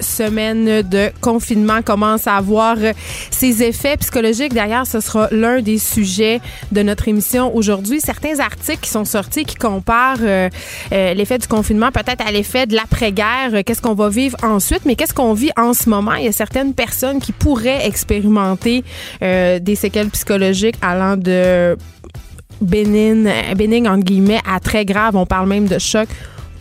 Semaine de confinement commence à avoir ses effets psychologiques. D'ailleurs, ce sera l'un des sujets de notre émission aujourd'hui. Certains articles qui sont sortis qui comparent euh, euh, l'effet du confinement peut-être à l'effet de l'après-guerre. Qu'est-ce qu'on va vivre ensuite, mais qu'est-ce qu'on vit en ce moment? Il y a certaines personnes qui pourraient expérimenter euh, des séquelles psychologiques allant de bénigne, bénigne entre guillemets, à très grave. On parle même de choc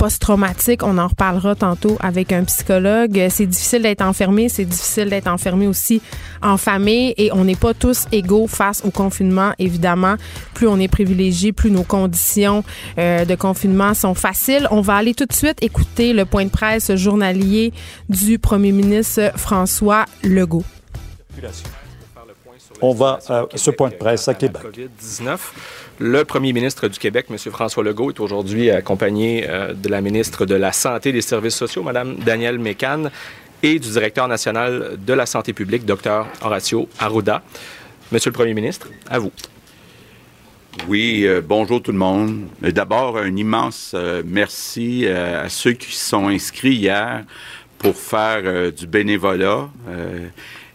post-traumatique. On en reparlera tantôt avec un psychologue. C'est difficile d'être enfermé, c'est difficile d'être enfermé aussi en famille et on n'est pas tous égaux face au confinement, évidemment. Plus on est privilégié, plus nos conditions euh, de confinement sont faciles. On va aller tout de suite écouter le point de presse journalier du premier ministre François Legault. On va à ce point de presse à Québec. Le premier ministre du Québec, M. François Legault, est aujourd'hui accompagné euh, de la ministre de la Santé et des Services sociaux, Mme Danielle Mécan, et du directeur national de la santé publique, Dr. Horacio Arruda. Monsieur le premier ministre, à vous. Oui, euh, bonjour tout le monde. D'abord, un immense euh, merci à ceux qui sont inscrits hier pour faire du bénévolat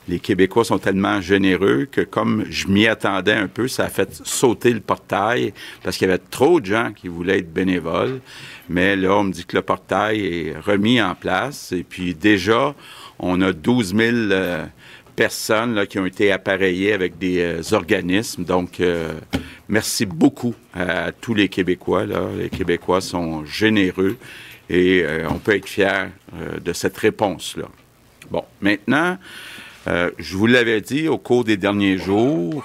les Québécois sont tellement généreux que comme je m'y attendais un peu, ça a fait sauter le portail parce qu'il y avait trop de gens qui voulaient être bénévoles. Mais là, on me dit que le portail est remis en place. Et puis déjà, on a 12 000 euh, personnes qui ont été appareillées avec des euh, organismes. Donc, euh, merci beaucoup à, tous les Québécois. Les Québécois sont généreux et on peut être fier de cette réponse-là. Bon, maintenant, euh, je vous l'avais dit au cours des derniers jours,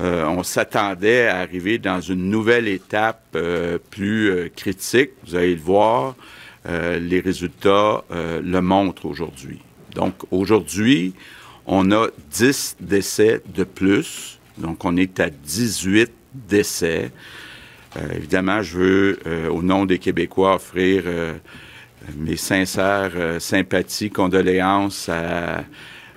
euh, on s'attendait à arriver dans une nouvelle étape euh, plus critique. Vous allez le voir, les résultats le montrent aujourd'hui. Donc aujourd'hui, on a 10 décès de plus. Donc on est à 18 décès. évidemment, je veux, au nom des Québécois, offrir mes sincères sympathies, condoléances à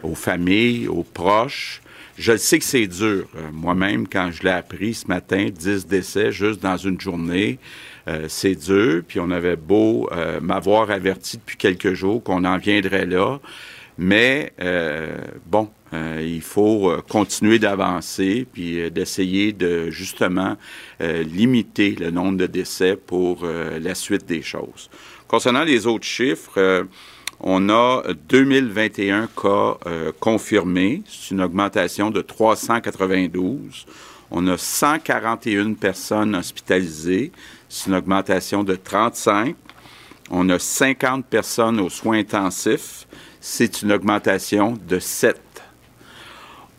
aux familles, aux proches. Je sais que c'est dur. Euh, moi-même, quand je l'ai appris ce matin, 10 décès juste dans une journée, euh, c'est dur. Puis on avait beau euh, m'avoir averti depuis quelques jours qu'on en viendrait là. Mais bon, il faut continuer d'avancer puis d'essayer de justement limiter le nombre de décès pour la suite des choses. Concernant les autres chiffres, on a 2021 cas euh, confirmés. C'est une augmentation de 392. On a 141 personnes hospitalisées. C'est une augmentation de 35. On a 50 personnes aux soins intensifs. C'est une augmentation de 7.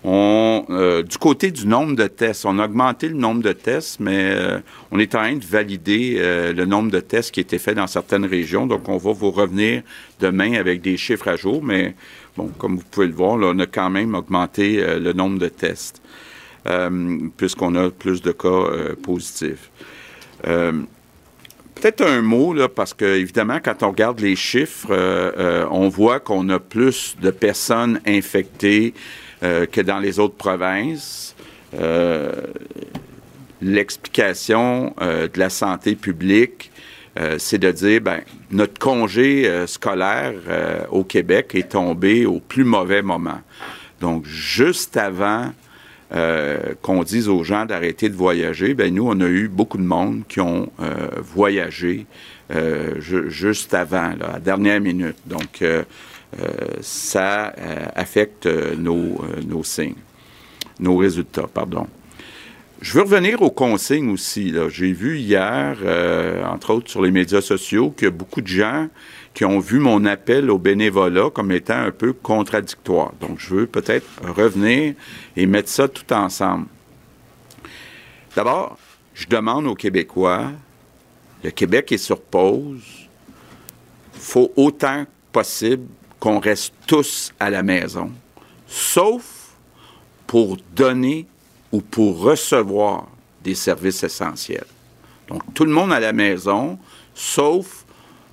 On, euh, du côté du nombre de tests, on a augmenté le nombre de tests, mais euh, on est en train de valider euh, le nombre de tests qui étaient faits dans certaines régions. Donc, on va vous revenir demain avec des chiffres à jour, mais bon, comme vous pouvez le voir, on a quand même augmenté le nombre de tests, puisqu'on a plus de cas positifs. Peut-être un mot, parce que évidemment, quand on regarde les chiffres, on voit qu'on a plus de personnes infectées euh, que dans les autres provinces. Euh, l'explication euh, de la santé publique, c'est de dire, ben, notre congé scolaire au Québec est tombé au plus mauvais moment. Donc, juste avant qu'on dise aux gens d'arrêter de voyager, ben nous, on a eu beaucoup de monde qui ont voyagé juste avant, à dernière minute. Donc, ça euh, affecte euh, nos, nos signes, nos résultats, pardon. Je veux revenir aux consignes aussi. J'ai vu hier, entre autres sur les médias sociaux, que beaucoup de gens qui ont vu mon appel au bénévolat comme étant un peu contradictoire. Donc, je veux peut-être revenir et mettre ça tout ensemble. D'abord, je demande aux Québécois, le Québec est sur pause, il faut autant possible qu'on reste tous à la maison. sauf pour donner ou pour recevoir des services essentiels. Donc, tout le monde à la maison, sauf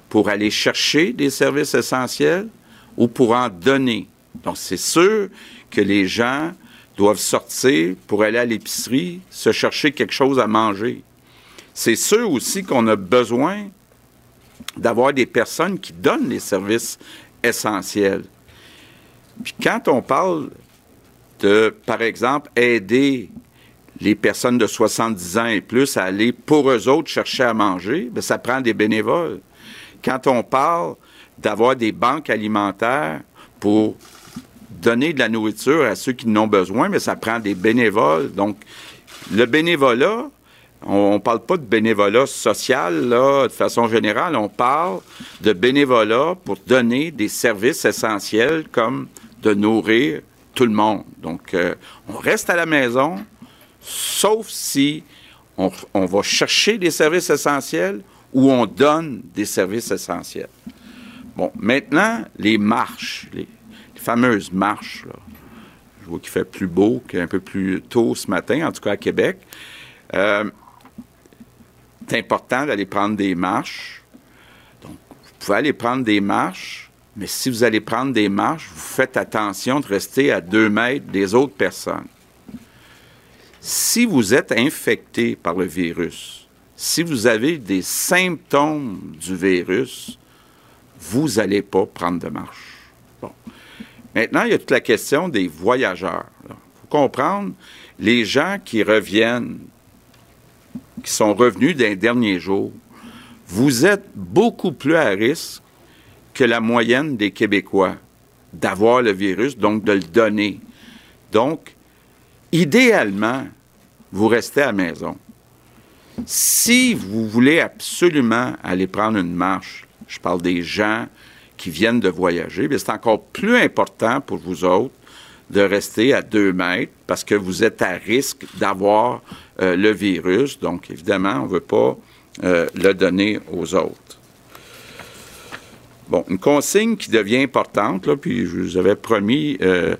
pour aller chercher des services essentiels ou pour en donner. Donc, c'est sûr que les gens doivent sortir pour aller à l'épicerie, se chercher quelque chose à manger. C'est sûr aussi qu'on a besoin d'avoir des personnes qui donnent les services essentiels. Puis quand on parle de, par exemple, aider les personnes de 70 ans et plus à aller pour eux autres chercher à manger, bien, ça prend des bénévoles. Quand on parle d'avoir des banques alimentaires pour donner de la nourriture à ceux qui en ont besoin, mais ça prend des bénévoles. Donc, le bénévolat, on ne parle pas de bénévolat social, là, de façon générale. On parle de bénévolat pour donner des services essentiels comme de nourrir tout le monde. Donc, euh, on reste à la maison, sauf si on, va chercher des services essentiels ou on donne des services essentiels. Bon, maintenant, les marches, les, fameuses marches, je vois qu'il fait plus beau qu'un peu plus tôt ce matin, en tout cas à Québec. Euh, c'est important d'aller prendre des marches. Donc, vous pouvez aller prendre des marches, mais si vous allez prendre des marches, vous faites attention de rester à deux mètres des autres personnes. Si vous êtes infecté par le virus, si vous avez des symptômes du virus, vous n'allez pas prendre de marche. Bon. Maintenant, il y a toute la question des voyageurs. Il faut comprendre, les gens qui reviennent qui sont revenus d'un dernier jour, vous êtes beaucoup plus à risque que la moyenne des Québécois d'avoir le virus, donc de le donner. Donc, idéalement, vous restez à la maison. Si vous voulez absolument aller prendre une marche, je parle des gens qui viennent de voyager, c'est encore plus important pour vous autres de rester à deux mètres parce que vous êtes à risque d'avoir euh, le virus. Donc, évidemment, on ne veut pas euh, le donner aux autres. Bon, une consigne qui devient importante, puis je vous avais promis euh,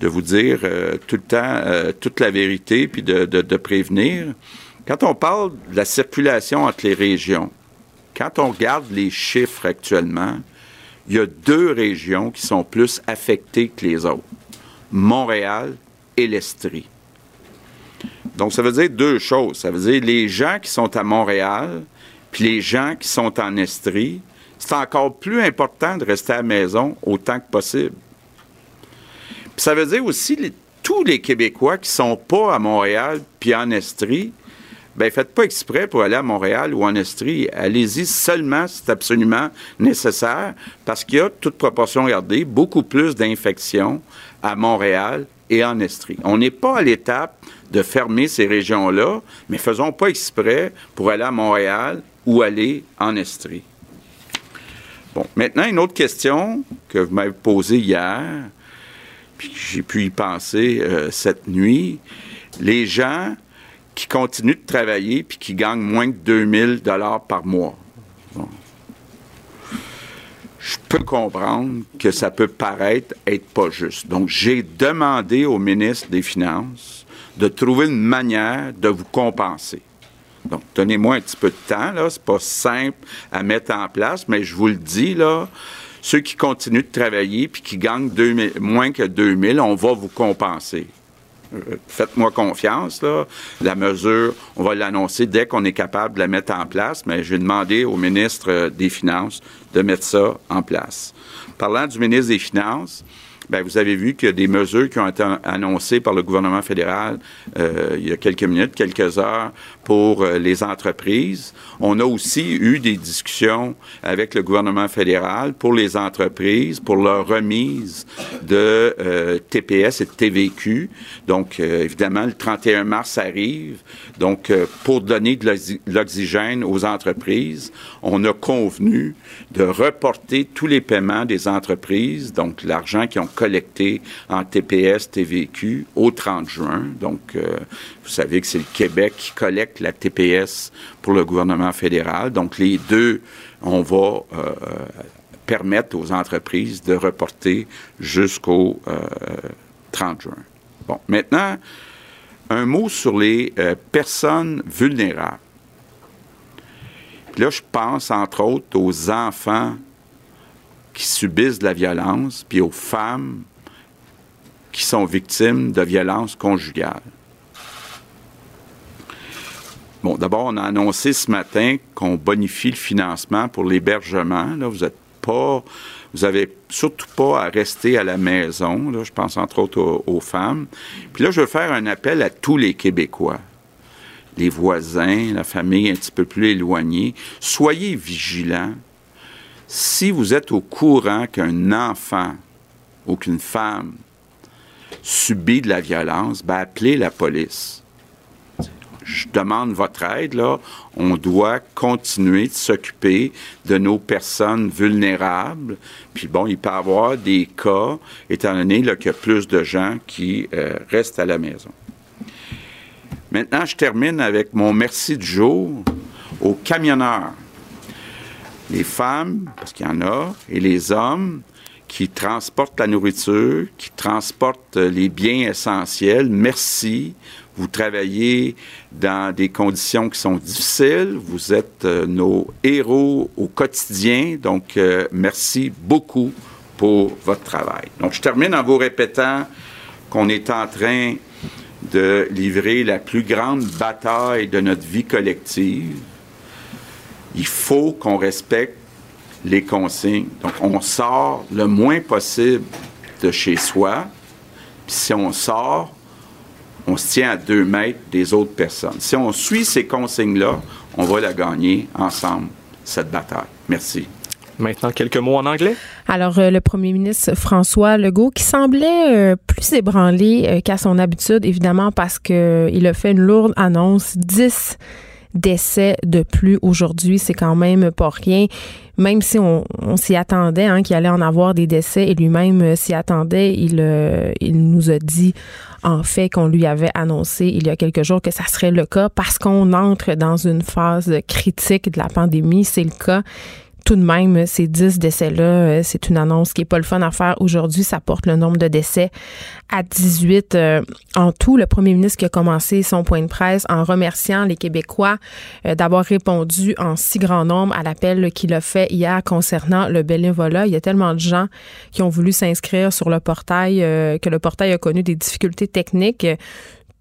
de vous dire tout le temps toute la vérité, puis de, prévenir. Quand on parle de la circulation entre les régions, quand on regarde les chiffres actuellement, il y a deux régions qui sont plus affectées que les autres. Montréal et l'Estrie. Donc, ça veut dire deux choses. Ça veut dire les gens qui sont à Montréal, puis les gens qui sont en Estrie, c'est encore plus important de rester à la maison autant que possible. Puis ça veut dire aussi tous les Québécois qui sont pas à Montréal puis en Estrie, ben faites pas exprès pour aller à Montréal ou en Estrie. Allez-y seulement si c'est absolument nécessaire, parce qu'il y a, toute proportion gardée, beaucoup plus d'infections à Montréal et en Estrie. On n'est pas à l'étape de fermer ces régions-là, mais faisons pas exprès pour aller à Montréal ou aller en Estrie. Bon, maintenant, une autre question que vous m'avez posée hier, puis j'ai pu y penser euh, cette nuit. Les gens qui continuent de travailler puis qui gagnent moins de 2000 dollars par mois. Je peux comprendre que ça peut paraître être pas juste. Donc, j'ai demandé au ministre des Finances de trouver une manière de vous compenser. Donc, donnez-moi un petit peu de temps, là. C'est pas simple à mettre en place, mais je vous le dis, là. Ceux qui continuent de travailler puis qui gagnent moins que 2000, on va vous compenser. Euh, faites-moi confiance, là. La mesure, on va l'annoncer dès qu'on est capable de la mettre en place, mais je vais demander au ministre des Finances de mettre ça en place. Parlant du ministre des Finances, Bien, vous avez vu qu'il y a des mesures qui ont été annoncées par le gouvernement fédéral euh, il y a quelques minutes, quelques heures, pour euh, les entreprises. On a aussi eu des discussions avec le gouvernement fédéral pour les entreprises, pour leur remise de euh, TPS et de TVQ. Donc, évidemment, le 31 mars arrive. Donc, pour donner de l'oxygène aux entreprises, on a convenu de reporter tous les paiements des entreprises, donc l'argent qui ont collecté en TPS, TVQ au 30 juin. Donc, euh, vous savez que c'est le Québec qui collecte la TPS pour le gouvernement fédéral. Donc, les deux, on va euh, permettre aux entreprises de reporter jusqu'au 30 juin. Bon, maintenant, un mot sur les euh, personnes vulnérables. Là, je pense entre autres aux enfants qui subissent de la violence, puis aux femmes qui sont victimes de violences conjugales. Bon, d'abord, on a annoncé ce matin qu'on bonifie le financement pour l'hébergement. Là, vous êtes pas, vous avez surtout pas à rester à la maison. Là, je pense entre autres aux, aux femmes. Puis là, je veux faire un appel à tous les Québécois les voisins, la famille un petit peu plus éloignée. Soyez vigilants. Si vous êtes au courant qu'un enfant ou qu'une femme subit de la violence, ben appelez la police. Je demande votre aide, là. On doit continuer de s'occuper de nos personnes vulnérables. Puis bon, il peut y avoir des cas, étant donné qu'il y a plus de gens qui euh, restent à la maison. Maintenant, je termine avec mon merci du jour aux camionneurs. Les femmes, parce qu'il y en a, et les hommes qui transportent la nourriture, qui transportent les biens essentiels. Merci. Vous travaillez dans des conditions qui sont difficiles. Vous êtes euh, nos héros au quotidien. Donc, euh, merci beaucoup pour votre travail. Donc, je termine en vous répétant qu'on est en train de livrer la plus grande bataille de notre vie collective, il faut qu'on respecte les consignes. Donc, on sort le moins possible de chez soi. Puis si on sort, on se tient à deux mètres des autres personnes. Si on suit ces consignes-là, on va la gagner ensemble, cette bataille. Merci. Maintenant, quelques mots en anglais. Alors, euh, le premier ministre François Legault, qui semblait euh, plus ébranlé euh, qu'à son habitude, évidemment, parce qu'il a fait une lourde annonce, 10 décès de plus aujourd'hui, c'est quand même pas rien. Même si on, s'y attendait, hein, qu'il allait en avoir des décès, et lui-même s'y attendait, il, il nous a dit en fait qu'on lui avait annoncé il y a quelques jours que ça serait le cas parce qu'on entre dans une phase critique de la pandémie. C'est le cas tout de même, ces 10 décès-là, euh, c'est une annonce qui n'est pas le fun à faire aujourd'hui. Ça porte le nombre de décès à 18 euh, en tout. Le premier ministre qui a commencé son point de presse en remerciant les Québécois euh, d'avoir répondu en si grand nombre à l'appel qu'il a fait hier concernant le bénévolat. Il y a tellement de gens qui ont voulu s'inscrire sur le portail que le portail a connu des difficultés techniques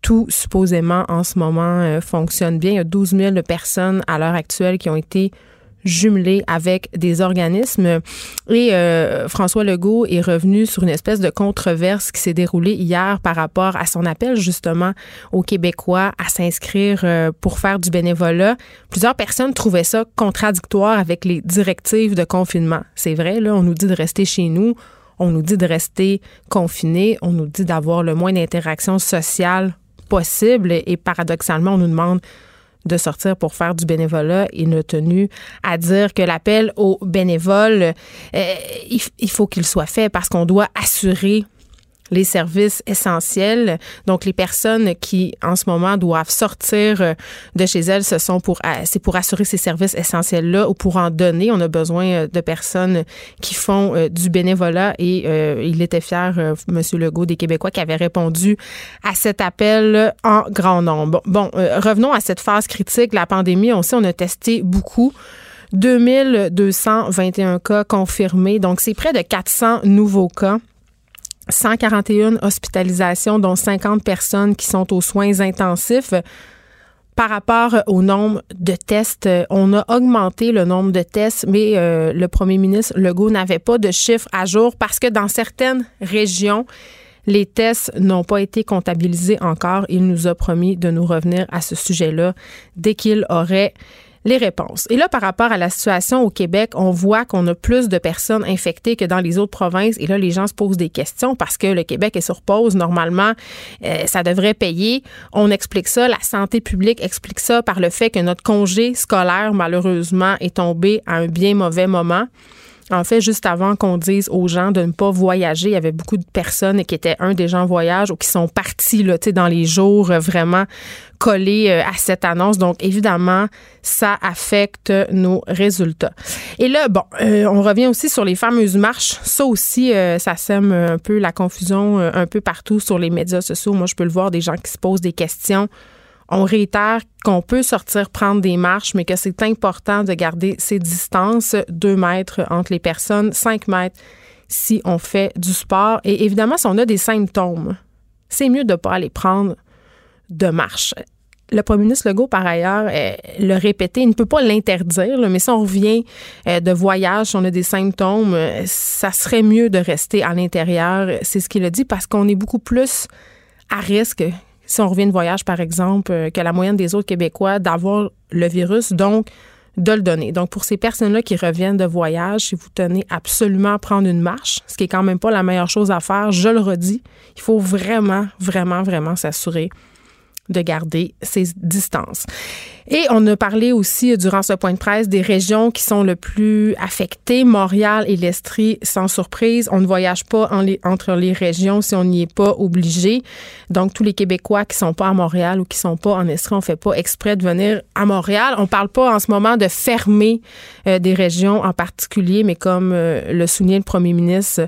tout supposément en ce moment fonctionne bien. Il y a 12 000 personnes à l'heure actuelle qui ont été jumelé avec des organismes. Et euh, François Legault est revenu sur une espèce de controverse qui s'est déroulée hier par rapport à son appel justement aux Québécois à s'inscrire euh, pour faire du bénévolat. Plusieurs personnes trouvaient ça contradictoire avec les directives de confinement. C'est vrai, là, on nous dit de rester chez nous. On nous dit de rester confiné, on nous dit d'avoir le moins d'interactions sociales possible et paradoxalement, on nous demande de sortir pour faire du bénévolat. Il a tenu à dire que l'appel aux bénévoles, euh, il, faut qu'il soit fait parce qu'on doit assurer les services essentiels. Donc, les personnes qui, en ce moment, doivent sortir euh, de chez elles, ce sont pour, euh, c'est pour assurer ces services essentiels-là ou pour en donner. On a besoin euh, de personnes qui font du bénévolat et il était fier, M. Legault, des Québécois, qui avait répondu à cet appel en grand nombre. Bon, revenons à cette phase critique. La pandémie, on sait, on a testé beaucoup. 2221 cas confirmés. Donc, c'est près de 400 nouveaux cas. 141 hospitalisations, dont 50 personnes qui sont aux soins intensifs. Par rapport au nombre de tests, on a augmenté le nombre de tests, mais euh, le premier ministre Legault n'avait pas de chiffres à jour parce que dans certaines régions, les tests n'ont pas été comptabilisés encore. Il nous a promis de nous revenir à ce sujet-là dès qu'il aurait les réponses. Et là, par rapport à la situation au Québec, on voit qu'on a plus de personnes infectées que dans les autres provinces. Et là, les gens se posent des questions parce que le Québec est sur pause. Normalement, euh, ça devrait payer. On explique ça. La santé publique explique ça par le fait que notre congé scolaire, malheureusement, est tombé à un bien mauvais moment. En fait, juste avant qu'on dise aux gens de ne pas voyager, il y avait beaucoup de personnes qui étaient un des gens en voyage ou qui sont partis là, dans les jours vraiment collés euh, à cette annonce. Donc, évidemment, ça affecte nos résultats. Et là, bon, euh, on revient aussi sur les fameuses marches. Ça aussi, euh, ça sème un peu la confusion un peu partout sur les médias sociaux. Moi, je peux le voir, des gens qui se posent des questions. On réitère qu'on peut sortir prendre des marches, mais que c'est important de garder ces distances, deux mètres entre les personnes, cinq mètres si on fait du sport. Et évidemment, si on a des symptômes, c'est mieux de ne pas aller prendre de marche. Le premier ministre Legault, par ailleurs, euh, le répété, il ne peut pas l'interdire, mais si on revient euh, de voyage, si on a des symptômes, euh, ça serait mieux de rester à l'intérieur. C'est ce qu'il a dit parce qu'on est beaucoup plus à risque si on revient de voyage, par exemple, que la moyenne des autres Québécois d'avoir le virus. Donc, de le donner. Donc, pour ces personnes-là qui reviennent de voyage, si vous tenez absolument à prendre une marche, ce qui est quand même pas la meilleure chose à faire, je le redis, il faut vraiment, vraiment, vraiment s'assurer de garder ses distances. Et on a parlé aussi durant ce point de presse des régions qui sont le plus affectées. Montréal et l'Estrie, sans surprise. On ne voyage pas entre les régions si on n'y est pas obligé. Donc, tous les Québécois qui sont pas à Montréal ou qui sont pas en Estrie, on fait pas exprès de venir à Montréal. On parle pas en ce moment de fermer euh, des régions en particulier, mais comme euh, le soulignait le premier ministre,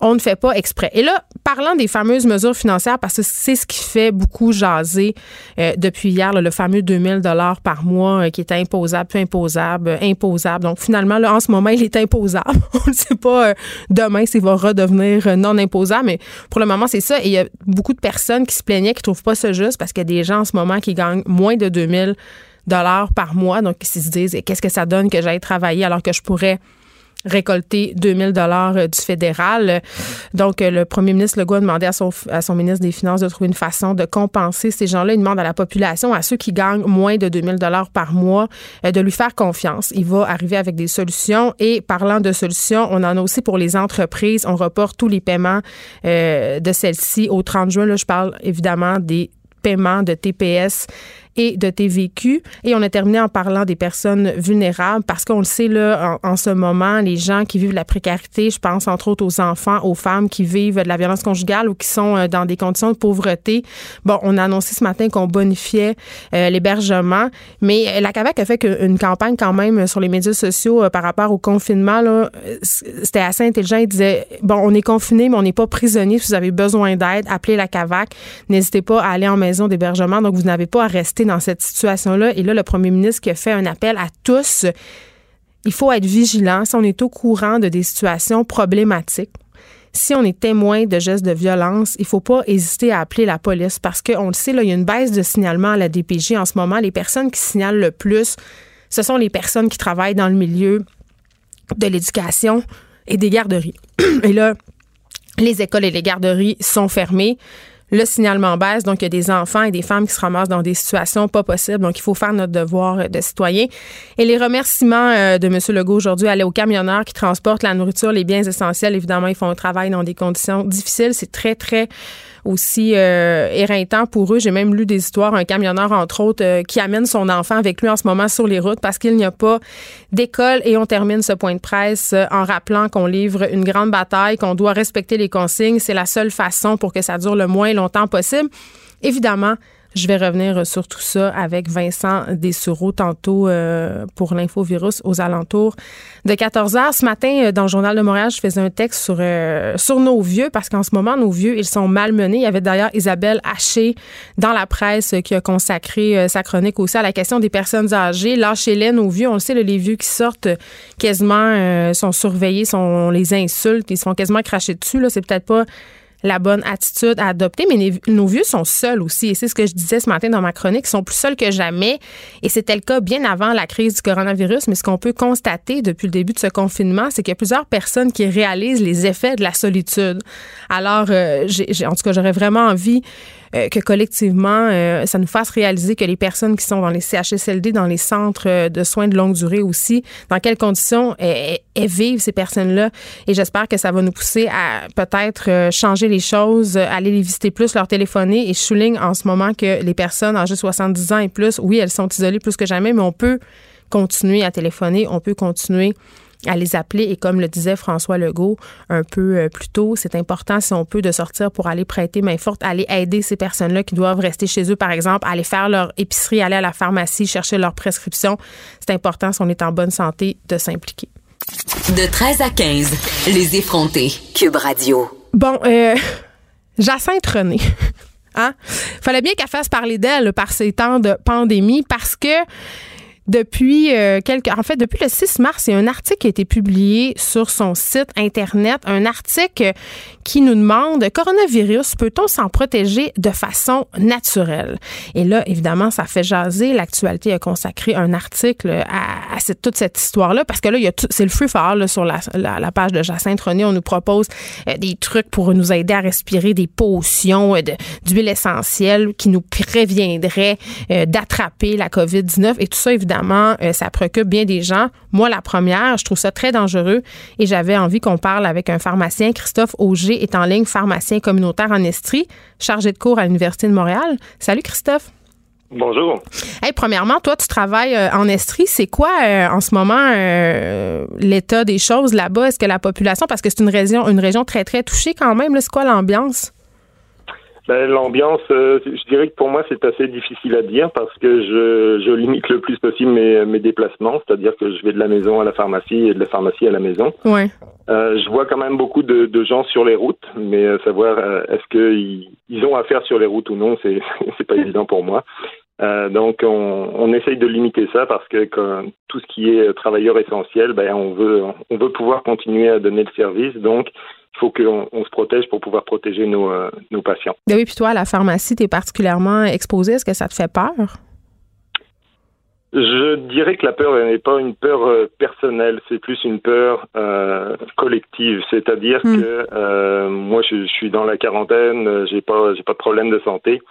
on ne fait pas exprès. Et là, parlant des fameuses mesures financières, parce que c'est ce qui fait beaucoup jaser euh, depuis hier, le fameux 2000 dollars par mois euh, qui est imposable, peu imposable, euh, imposable. Donc finalement, là, en ce moment, il est imposable. on ne sait pas demain s'il va redevenir non imposable, mais pour le moment, c'est ça. Et il y a beaucoup de personnes qui se plaignaient, qui ne trouvent pas ça juste, parce qu'il y a des gens en ce moment qui gagnent moins de 2000 dollars par mois. Donc, ils se disent, qu'est-ce que ça donne que j'aille travailler alors que je pourrais récolter 2000 dollars euh, du fédéral. Donc, euh, le premier ministre Legault a demandé à son, à son ministre des Finances de trouver une façon de compenser ces gens-là. Il demande à la population, à ceux qui gagnent moins de 2000 dollars par mois, euh, de lui faire confiance. Il va arriver avec des solutions. Et parlant de solutions, on en a aussi pour les entreprises. On reporte tous les paiements de celles-ci au 30 juin. Là, je parle évidemment des paiements de TPS et de TVQ. Et on a terminé en parlant des personnes vulnérables parce qu'on le sait, là, en, ce moment, les gens qui vivent la précarité, je pense entre autres aux enfants, aux femmes qui vivent de la violence conjugale ou qui sont euh, dans des conditions de pauvreté. Bon, on a annoncé ce matin qu'on bonifiait euh, l'hébergement, mais la CAVAC a fait une campagne quand même sur les médias sociaux euh, par rapport au confinement. C'était assez intelligent. Il disait, bon, on est confiné, mais on n'est pas prisonnier. Si vous avez besoin d'aide, appelez la CAVAC. N'hésitez pas à aller en maison d'hébergement. Donc, vous n'avez pas à rester dans cette situation-là. Et là, le premier ministre qui a fait un appel à tous, il faut être vigilant si on est au courant de des situations problématiques. Si on est témoin de gestes de violence, il ne faut pas hésiter à appeler la police parce qu'on le sait, là, il y a une baisse de signalement à la DPJ en ce moment. Les personnes qui signalent le plus, ce sont les personnes qui travaillent dans le milieu de l'éducation et des garderies. Et là, les écoles et les garderies sont fermées le signalement baisse. Donc, il y a des enfants et des femmes qui se ramassent dans des situations pas possibles. Donc, il faut faire notre devoir de citoyen. Et les remerciements euh, de M. Legault aujourd'hui allaient aux camionneurs qui transportent la nourriture, les biens essentiels. Évidemment, ils font un travail dans des conditions difficiles. C'est très, très aussi euh, éreintant pour eux. J'ai même lu des histoires, un camionneur entre autres, euh, qui amène son enfant avec lui en ce moment sur les routes parce qu'il n'y a pas d'école. Et on termine ce point de presse euh, en rappelant qu'on livre une grande bataille, qu'on doit respecter les consignes. C'est la seule façon pour que ça dure le moins longtemps possible. Évidemment, je vais revenir sur tout ça avec Vincent Dessureau tantôt euh, pour l'infovirus aux alentours de 14 heures. Ce matin, euh, dans le Journal de Montréal, je faisais un texte sur, euh, sur nos vieux parce qu'en ce moment, nos vieux, ils sont malmenés. Il y avait d'ailleurs Isabelle Haché dans la presse qui a consacré sa chronique aussi à la question des personnes âgées. Lâchez-les, nos vieux. On le sait, les vieux qui sortent quasiment sont surveillés, sont, on les insulte, ils sont quasiment crachés dessus. Là, c'est peut-être pas la bonne attitude à adopter. Mais nos vieux sont seuls aussi. Et c'est ce que je disais ce matin dans ma chronique. Ils sont plus seuls que jamais. Et c'était le cas bien avant la crise du coronavirus. Mais ce qu'on peut constater depuis le début de ce confinement, c'est qu'il y a plusieurs personnes qui réalisent les effets de la solitude. Alors, euh, en tout cas, j'aurais vraiment envie euh, que collectivement, euh, ça nous fasse réaliser que les personnes qui sont dans les CHSLD, dans les centres euh, de soins de longue durée aussi, dans quelles conditions elles, vivent ces personnes-là. Et j'espère que ça va nous pousser à peut-être changer les choses, aller les visiter plus, leur téléphoner. Et je souligne en ce moment que les personnes âgées de 70 ans et plus, oui, elles sont isolées plus que jamais, mais on peut continuer à téléphoner, on peut continuer à les appeler. Et comme le disait François Legault un peu euh, plus tôt, c'est important, si on peut, de sortir pour aller prêter main forte, aller aider ces personnes-là qui doivent rester chez eux, par exemple, aller faire leur épicerie, aller à la pharmacie, chercher leur prescription. C'est important, si on est en bonne santé, de s'impliquer. De 13 à 15, les effrontés. Cube Radio. Bon, euh, Jacinthe René. Hein? Fallait bien qu'elle fasse parler d'elle par ces temps de pandémie parce que depuis euh, quelques en fait depuis le 6 mars, il y a un article qui a été publié sur son site internet, un article qui nous demande coronavirus, peut-on s'en protéger de façon naturelle Et là, évidemment, ça fait jaser. L'actualité a consacré un article à, toute cette histoire-là parce que là, il y a c'est le free fall sur la, page de Jacinthe René. On nous propose euh, des trucs pour nous aider à respirer, des potions euh, d'huile essentielle qui nous préviendraient d'attraper la COVID-19 et tout ça, évidemment euh, ça préoccupe bien des gens. Moi, la première, je trouve ça très dangereux et j'avais envie qu'on parle avec un pharmacien. Christophe Auger est en ligne, pharmacien communautaire en Estrie, chargé de cours à l'Université de Montréal. Salut, Christophe. Bonjour. Hey, premièrement, toi, tu travailles euh, en Estrie. C'est quoi euh, en ce moment l'état des choses là-bas? Est-ce que la population, parce que c'est une région, une région très, très touchée quand même, c'est quoi l'ambiance? Ben, L'ambiance, euh, je dirais que pour moi, c'est assez difficile à dire parce que je, je limite le plus possible mes, mes déplacements, c'est-à-dire que je vais de la maison à la pharmacie et de la pharmacie à la maison. Ouais. Euh, je vois quand même beaucoup de, de gens sur les routes, mais euh, savoir euh, est-ce qu'ils ils ont affaire sur les routes ou non, c'est c'est pas évident pour moi. Euh, donc, on, on, essaye de limiter ça parce que quand, tout ce qui est travailleur essentiel, ben, on veut, on veut pouvoir continuer à donner le service. Donc, il faut qu'on on se protège pour pouvoir protéger nos, euh, nos patients. Ben oui, puis toi, à la pharmacie, tu es particulièrement exposé. Est-ce que ça te fait peur? Je dirais que la peur n'est pas une peur euh, personnelle, c'est plus une peur euh, collective. C'est-à-dire hmm. que euh, moi, je, je, suis dans la quarantaine, j'ai pas, j'ai pas de problème de santé.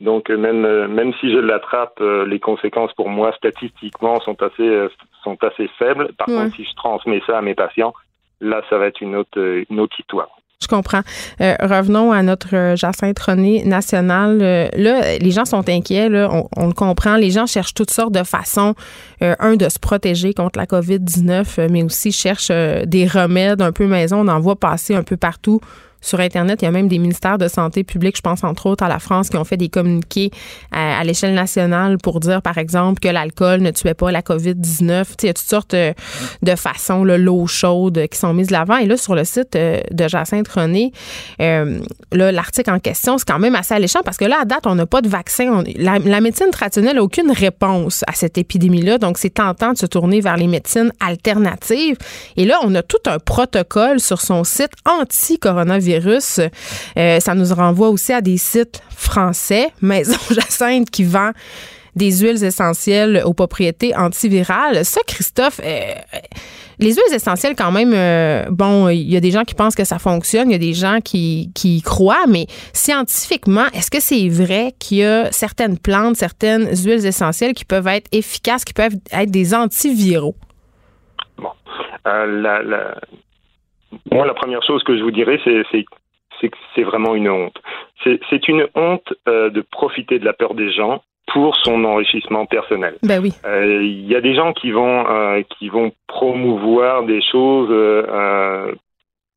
Donc même même si je l'attrape, les conséquences pour moi statistiquement sont assez sont assez faibles. Par contre, si je transmets ça à mes patients, là, ça va être une autre, une autre histoire. Je comprends. Euh, revenons à notre euh, Jacinthe René national. Euh, là, les gens sont inquiets, là, on, le comprend. Les gens cherchent toutes sortes de façons, un, de se protéger contre la COVID-19, mais aussi cherchent des remèdes un peu maison. On en voit passer un peu partout sur Internet. Il y a même des ministères de santé publique, je pense entre autres à la France, qui ont fait des communiqués à, l'échelle nationale pour dire, par exemple, que l'alcool ne tuait pas la COVID-19. Il y a toutes sortes euh, de façons, l'eau chaude qui sont mises de l'avant. Et là, sur le site euh, de Jacinthe René, euh, l'article en question, c'est quand même assez alléchant parce que là, à date, on n'a pas de vaccin. la, la, médecine traditionnelle n'a aucune réponse à cette épidémie-là. Donc, c'est tentant de se tourner vers les médecines alternatives. Et là, on a tout un protocole sur son site anti-coronavirus euh, ça nous renvoie aussi à des sites français, Maison Jacinthe qui vend des huiles essentielles aux propriétés antivirales. Ça, Christophe, euh, les huiles essentielles, quand même, euh, bon, il y a des gens qui pensent que ça fonctionne, il y a des gens qui, croient, mais scientifiquement, est-ce que c'est vrai qu'il y a certaines plantes, certaines huiles essentielles qui peuvent être efficaces, qui peuvent être des antiviraux? Bon. la, moi, la première chose que je vous dirais, c'est que c'est vraiment une honte. C'est une honte euh, de profiter de la peur des gens pour son enrichissement personnel. Ben oui. Euh, il y a des gens qui vont euh, qui vont promouvoir des choses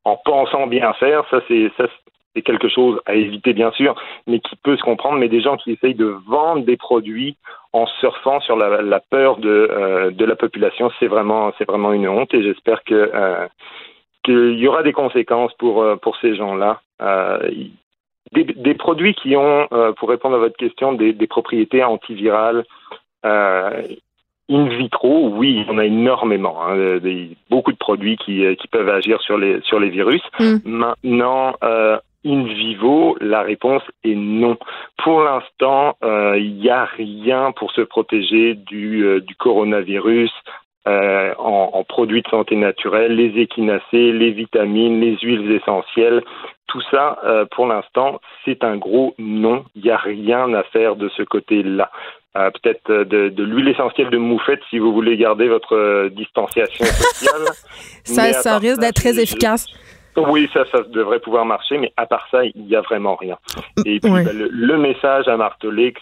en pensant bien faire. Ça, c'est ça, c'est quelque chose à éviter bien sûr, mais qui peut se comprendre. Mais des gens qui essayent de vendre des produits en surfant sur la, la peur de de la population, c'est vraiment c'est vraiment une honte. Et j'espère que il y aura des conséquences pour, euh, pour ces gens-là. Euh, des, des, produits qui ont, euh, pour répondre à votre question, des, des propriétés antivirales in vitro, oui, en a énormément. Hein, des, beaucoup de produits qui, qui peuvent agir sur les, sur les virus. Mm. Maintenant, in vivo, la réponse est non. Pour l'instant, il n'y a rien pour se protéger du, du coronavirus. Euh, en, produits de santé naturelle, les équinacées, les vitamines, les huiles essentielles. Tout ça, euh, pour l'instant, c'est un gros non. Il n'y a rien à faire de ce côté-là. Euh, peut-être de, l'huile essentielle de moufette si vous voulez garder votre distanciation sociale. ça, ça risque d'être très efficace. Oui, ça, ça devrait pouvoir marcher, mais à part ça, il n'y a vraiment rien. Et puis, ben, le, le, message à marteler,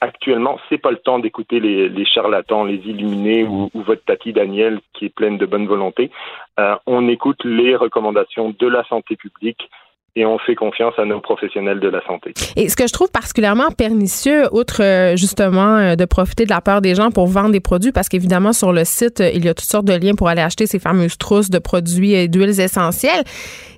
actuellement, c'est pas le temps d'écouter les, charlatans, les illuminés ou, votre tati Daniel qui est pleine de bonne volonté. Euh, on écoute les recommandations de la santé publique et on fait confiance à nos professionnels de la santé. Et ce que je trouve particulièrement pernicieux, outre euh, justement euh, de profiter de la peur des gens pour vendre des produits, parce qu'évidemment sur le site, il y a toutes sortes de liens pour aller acheter ces fameuses trousses de produits et d'huiles essentielles,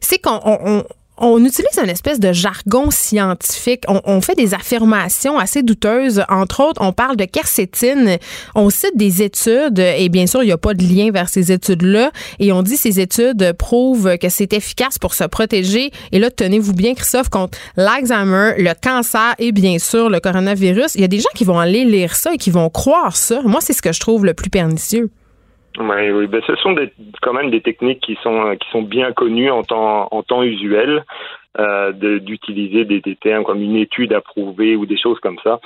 c'est qu'on on utilise une espèce de jargon scientifique. On, fait des affirmations assez douteuses. Entre autres, on parle de quercétine. On cite des études et bien sûr, il n'y a pas de lien vers ces études-là. Et on dit ces études prouvent que c'est efficace pour se protéger. Et là, tenez-vous bien, Christophe, contre l'Alzheimer, le cancer et bien sûr le coronavirus. Il y a des gens qui vont aller lire ça et qui vont croire ça. Moi, c'est ce que je trouve le plus pernicieux. Oui, oui. Ben, ce sont quand même des techniques qui sont qui sont bien connues en temps en temps usuel. Euh, d'utiliser des, termes comme une étude approuvée ou des choses comme ça.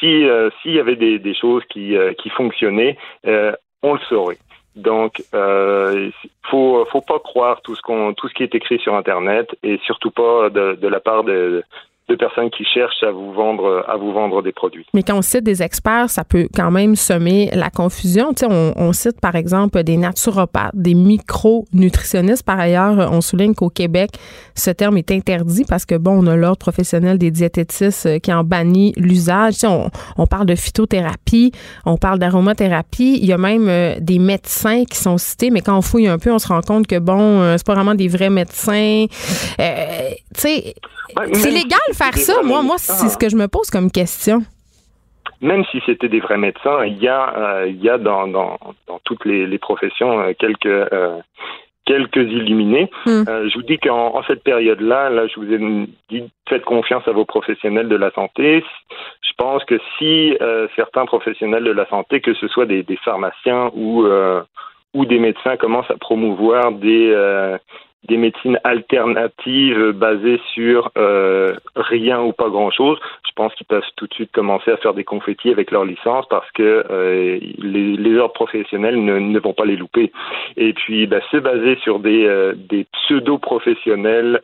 Si euh, s'il y avait des, choses qui euh, qui fonctionnaient, euh, on le saurait. Donc, euh, faut faut pas croire tout ce qu'on tout ce qui est écrit sur Internet et surtout pas de, de la part de, de personnes qui cherchent à vous vendre à vous vendre des produits. Mais quand on cite des experts, ça peut quand même semer la confusion. Tu sais, on, on cite par exemple des naturopathes, des micronutritionnistes. Par ailleurs, on souligne qu'au Québec, ce terme est interdit parce que bon, on a l'ordre professionnel des diététistes euh, qui en bannit l'usage. Tu sais, on, on, parle de phytothérapie, on parle d'aromathérapie. Il y a même euh, des médecins qui sont cités, mais quand on fouille un peu, on se rend compte que bon, euh, c'est pas vraiment des vrais médecins. Euh, tu sais, c'est légal faire ça? Moi, moi, c'est ce que je me pose comme question. Même si c'était des vrais médecins, il y a, euh, il y a dans, dans, dans toutes les, les professions euh, quelques euh, quelques illuminés. Hmm. je vous dis qu'en en cette période-là, là, je vous ai dit faites confiance à vos professionnels de la santé. Je pense que si certains professionnels de la santé, que ce soit des, des pharmaciens ou ou des médecins, commencent à promouvoir des des médecines alternatives basées sur euh, rien ou pas grand-chose, je pense qu'ils peuvent tout de suite commencer à faire des confettis avec leur licence parce que euh, les, les, ordres professionnels ne, ne, vont pas les louper. Et puis, bah, se baser sur des, euh, des pseudo-professionnels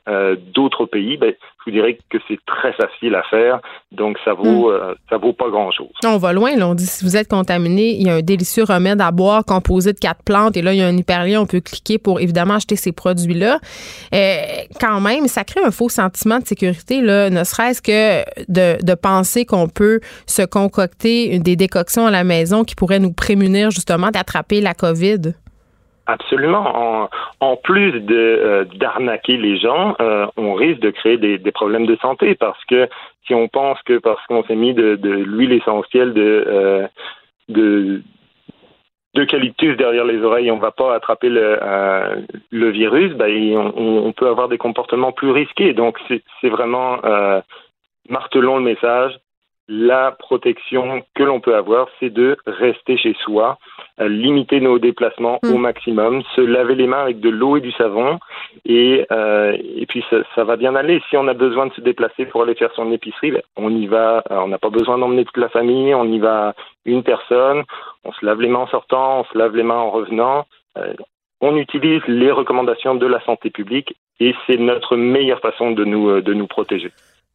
d'autres pays, bah, je vous dirais que c'est très facile à faire, donc ça vaut hmm. ça vaut pas grand-chose. On va loin, là. on dit si vous êtes contaminé, il y a un délicieux remède à boire composé de quatre plantes et là il y a un hyperlien, on peut cliquer pour évidemment acheter ces produits-là. Euh, quand même, ça crée un faux sentiment de sécurité, ne serait-ce que de, penser qu'on peut se concocter des décoctions à la maison qui pourraient nous prémunir justement d'attraper la COVID. Absolument. En, plus de euh, d'arnaquer les gens, euh, on risque de créer des, problèmes de santé parce que si on pense que parce qu'on s'est mis de, l'huile essentielle de d'eucalyptus derrière les oreilles, on va pas attraper le, le virus, ben, on, on, peut avoir des comportements plus risqués. Donc c'est vraiment martelons le message. La protection que l'on peut avoir, c'est de rester chez soi limiter nos déplacements au mm. maximum, se laver les mains avec de l'eau et du savon, et, euh, et puis ça, ça, va bien aller. Si on a besoin de se déplacer pour aller faire son épicerie, ben, on y va. On n'a pas besoin d'emmener toute la famille, on y va une personne. On se lave les mains en sortant, on se lave les mains en revenant. Euh, on utilise les recommandations de la santé publique et c'est notre meilleure façon de nous, de nous protéger.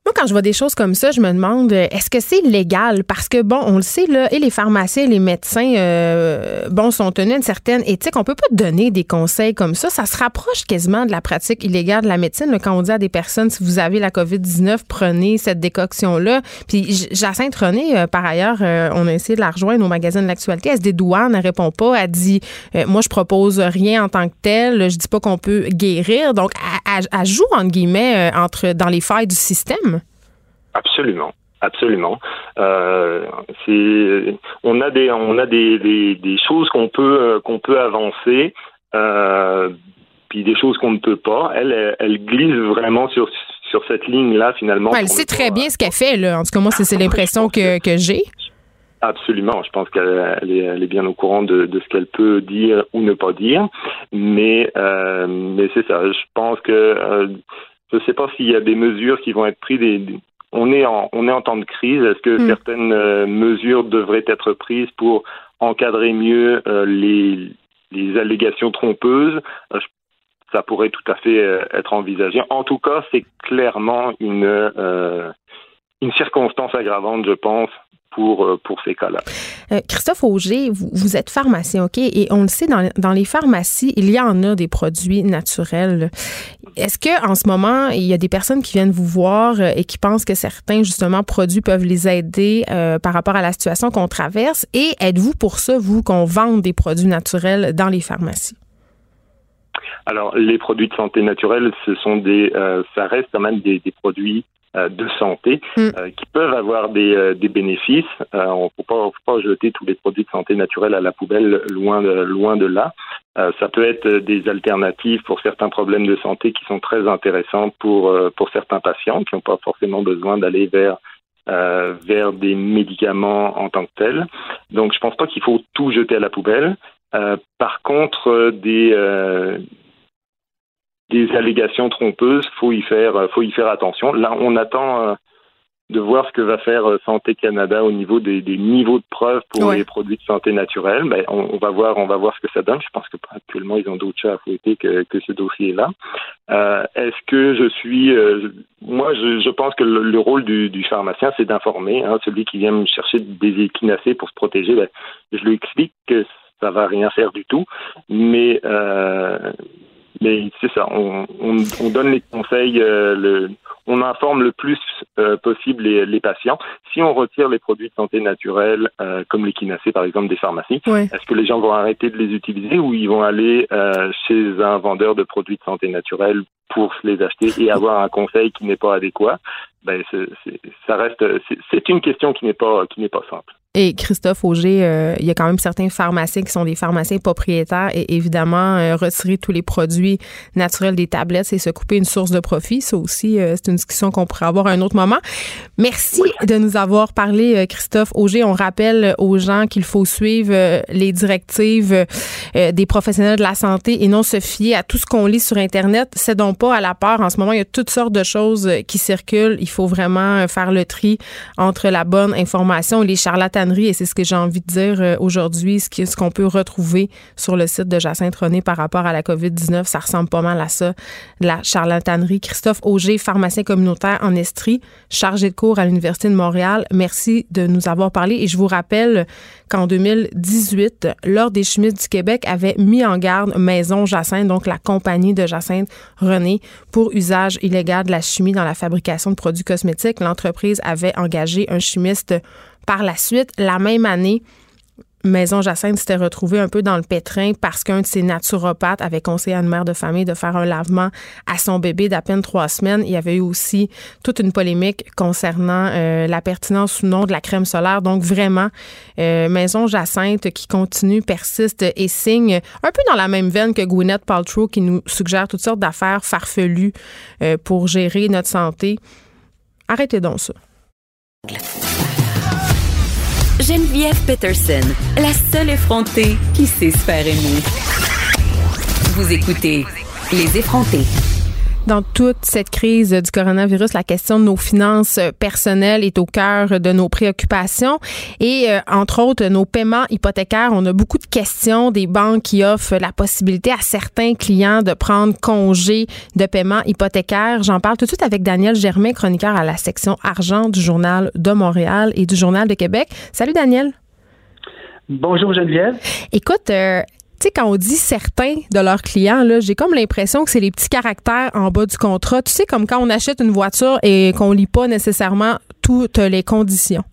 Moi, quand je vois des choses comme ça, je me demande, euh, est-ce que c'est légal? Parce que, bon, on le sait, là, et les pharmaciens et les médecins, euh, bon, sont tenus à une certaine éthique. On peut pas donner des conseils comme ça. Ça se rapproche quasiment de la pratique illégale de la médecine. quand on dit à des personnes, si vous avez la COVID-19, prenez cette décoction-là. Puis Jacinthe René, euh, par ailleurs, on a essayé de la rejoindre au magazine de l'actualité. Elle se dédouane, elle répond pas. Elle dit, moi, je propose rien en tant que tel. Je dis pas qu'on peut guérir. Donc, elle, joue, entre guillemets, entre, dans les failles du système. Absolument. Absolument. Euh, c'est, on a des, on a des, des, choses qu'on peut, euh, qu'on peut avancer, euh, puis des choses qu'on ne peut pas. Elle, elle, glisse vraiment sur, sur cette ligne-là finalement. elle sait très bien ce qu'elle fait là. En tout cas, moi, c'est, l'impression que, que j'ai. Absolument. Je pense qu'elle est, elle est, bien au courant de, de ce qu'elle peut dire ou ne pas dire. Mais, mais c'est ça. Je pense que je ne sais pas s'il y a des mesures qui vont être prises, des, on est en on est en temps de crise. Est-ce que hmm. certaines euh, mesures devraient être prises pour encadrer mieux euh, les les allégations trompeuses? Euh, Ça pourrait tout à fait être envisagé. En tout cas, c'est clairement une une circonstance aggravante, je pense, pour, euh, pour ces cas-là. Euh, Christophe Auger, vous, vous, êtes pharmacien, OK? Et on le sait, dans, dans, les pharmacies, il y en a des produits naturels. Est-ce que en ce moment, il y a des personnes qui viennent vous voir euh, et qui pensent que certains, justement, produits peuvent les aider euh, par rapport à la situation qu'on traverse? Et êtes-vous pour ça, vous, qu'on vende des produits naturels dans les pharmacies? Alors, les produits de santé naturelle, ce sont des, euh, ça reste quand même des, des produits de santé mm. euh, qui peuvent avoir des, euh, des bénéfices. on ne faut pas, jeter tous les produits de santé naturelle à la poubelle, loin de, loin de là. ça peut être des alternatives pour certains problèmes de santé qui sont très intéressantes pour, pour certains patients qui n'ont pas forcément besoin d'aller vers euh, vers des médicaments en tant que tels. Donc, je pense pas qu'il faut tout jeter à la poubelle. Euh, par contre, euh, des allégations trompeuses, faut y faire, euh, faut y faire attention. Là, on attend euh, de voir ce que va faire euh, Santé Canada au niveau des, des niveaux de preuves pour les produits de santé naturelle. Ben, on, on, va voir, on va voir ce que ça donne. Je pense que actuellement ils ont d'autres chats à fouetter que, que ce dossier-là. Euh, Est-ce que je suis, euh, moi, je, je, pense que le, le rôle du, du pharmacien, c'est d'informer. Hein, celui qui vient me chercher des équinacées pour se protéger, ben, je lui explique que ça va rien faire du tout, mais euh, mais c'est ça, on, on, on, donne les conseils, euh, le, on informe le plus euh, possible les, les, patients. Si on retire les produits de santé naturels, euh, comme l'équinacée par exemple des pharmacies, oui. est-ce que les gens vont arrêter de les utiliser ou ils vont aller euh, chez un vendeur de produits de santé naturelle pour se les acheter et avoir un conseil qui n'est pas adéquat? Ben, c est, c est, ça reste, c'est une question qui n'est pas qui n'est pas simple. Et Christophe Auger, euh, il y a quand même certains pharmaciens qui sont des pharmaciens propriétaires et évidemment, euh, retirer tous les produits naturels des tablettes, c'est se couper une source de profit. Ça aussi, euh, c'est une discussion qu'on pourrait avoir à un autre moment. Merci oui. de nous avoir parlé, Christophe Auger. On rappelle aux gens qu'il faut suivre les directives des professionnels de la santé et non se fier à tout ce qu'on lit sur Internet. C'est donc pas à la peur. En ce moment, il y a toutes sortes de choses qui circulent. Il faut vraiment faire le tri entre la bonne information et les charlatans et c'est ce que j'ai envie de dire euh, aujourd'hui, ce qu'on peut retrouver sur le site de Jacinthe René par rapport à la COVID-19, ça ressemble pas mal à ça, la charlatanerie. Christophe Auger, pharmacien communautaire en Estrie, chargé de cours à l'Université de Montréal, merci de nous avoir parlé. Et je vous rappelle qu'en 2018, l'Ordre des chimistes du Québec avait mis en garde Maison Jacinthe, donc la compagnie de Jacinthe René, pour usage illégal de la chimie dans la fabrication de produits cosmétiques. L'entreprise avait engagé un chimiste par la suite, la même année, Maison Jacinthe s'était retrouvée un peu dans le pétrin parce qu'un de ses naturopathes avait conseillé à une mère de famille de faire un lavement à son bébé d'à peine trois semaines. Il y avait eu aussi toute une polémique concernant euh, la pertinence ou non de la crème solaire. Donc vraiment, euh, Maison Jacinthe qui continue, persiste et signe un peu dans la même veine que Gwyneth Paltrow qui nous suggère toutes sortes d'affaires farfelues euh, pour gérer notre santé. Arrêtez donc ça. Geneviève Peterson, la seule effrontée qui sait se faire aimer. Vous écoutez Les effrontés. Dans toute cette crise du coronavirus, la question de nos finances personnelles est au cœur de nos préoccupations et euh, entre autres nos paiements hypothécaires. On a beaucoup de questions des banques qui offrent la possibilité à certains clients de prendre congé de paiement hypothécaire. J'en parle tout de suite avec Daniel Germain, chroniqueur à la section argent du journal de Montréal et du journal de Québec. Salut Daniel. Bonjour Geneviève. Écoute, euh, tu sais, quand on dit certains de leurs clients, là, j'ai comme l'impression que c'est les petits caractères en bas du contrat. Tu sais, comme quand on achète une voiture et qu'on lit pas nécessairement toutes les conditions.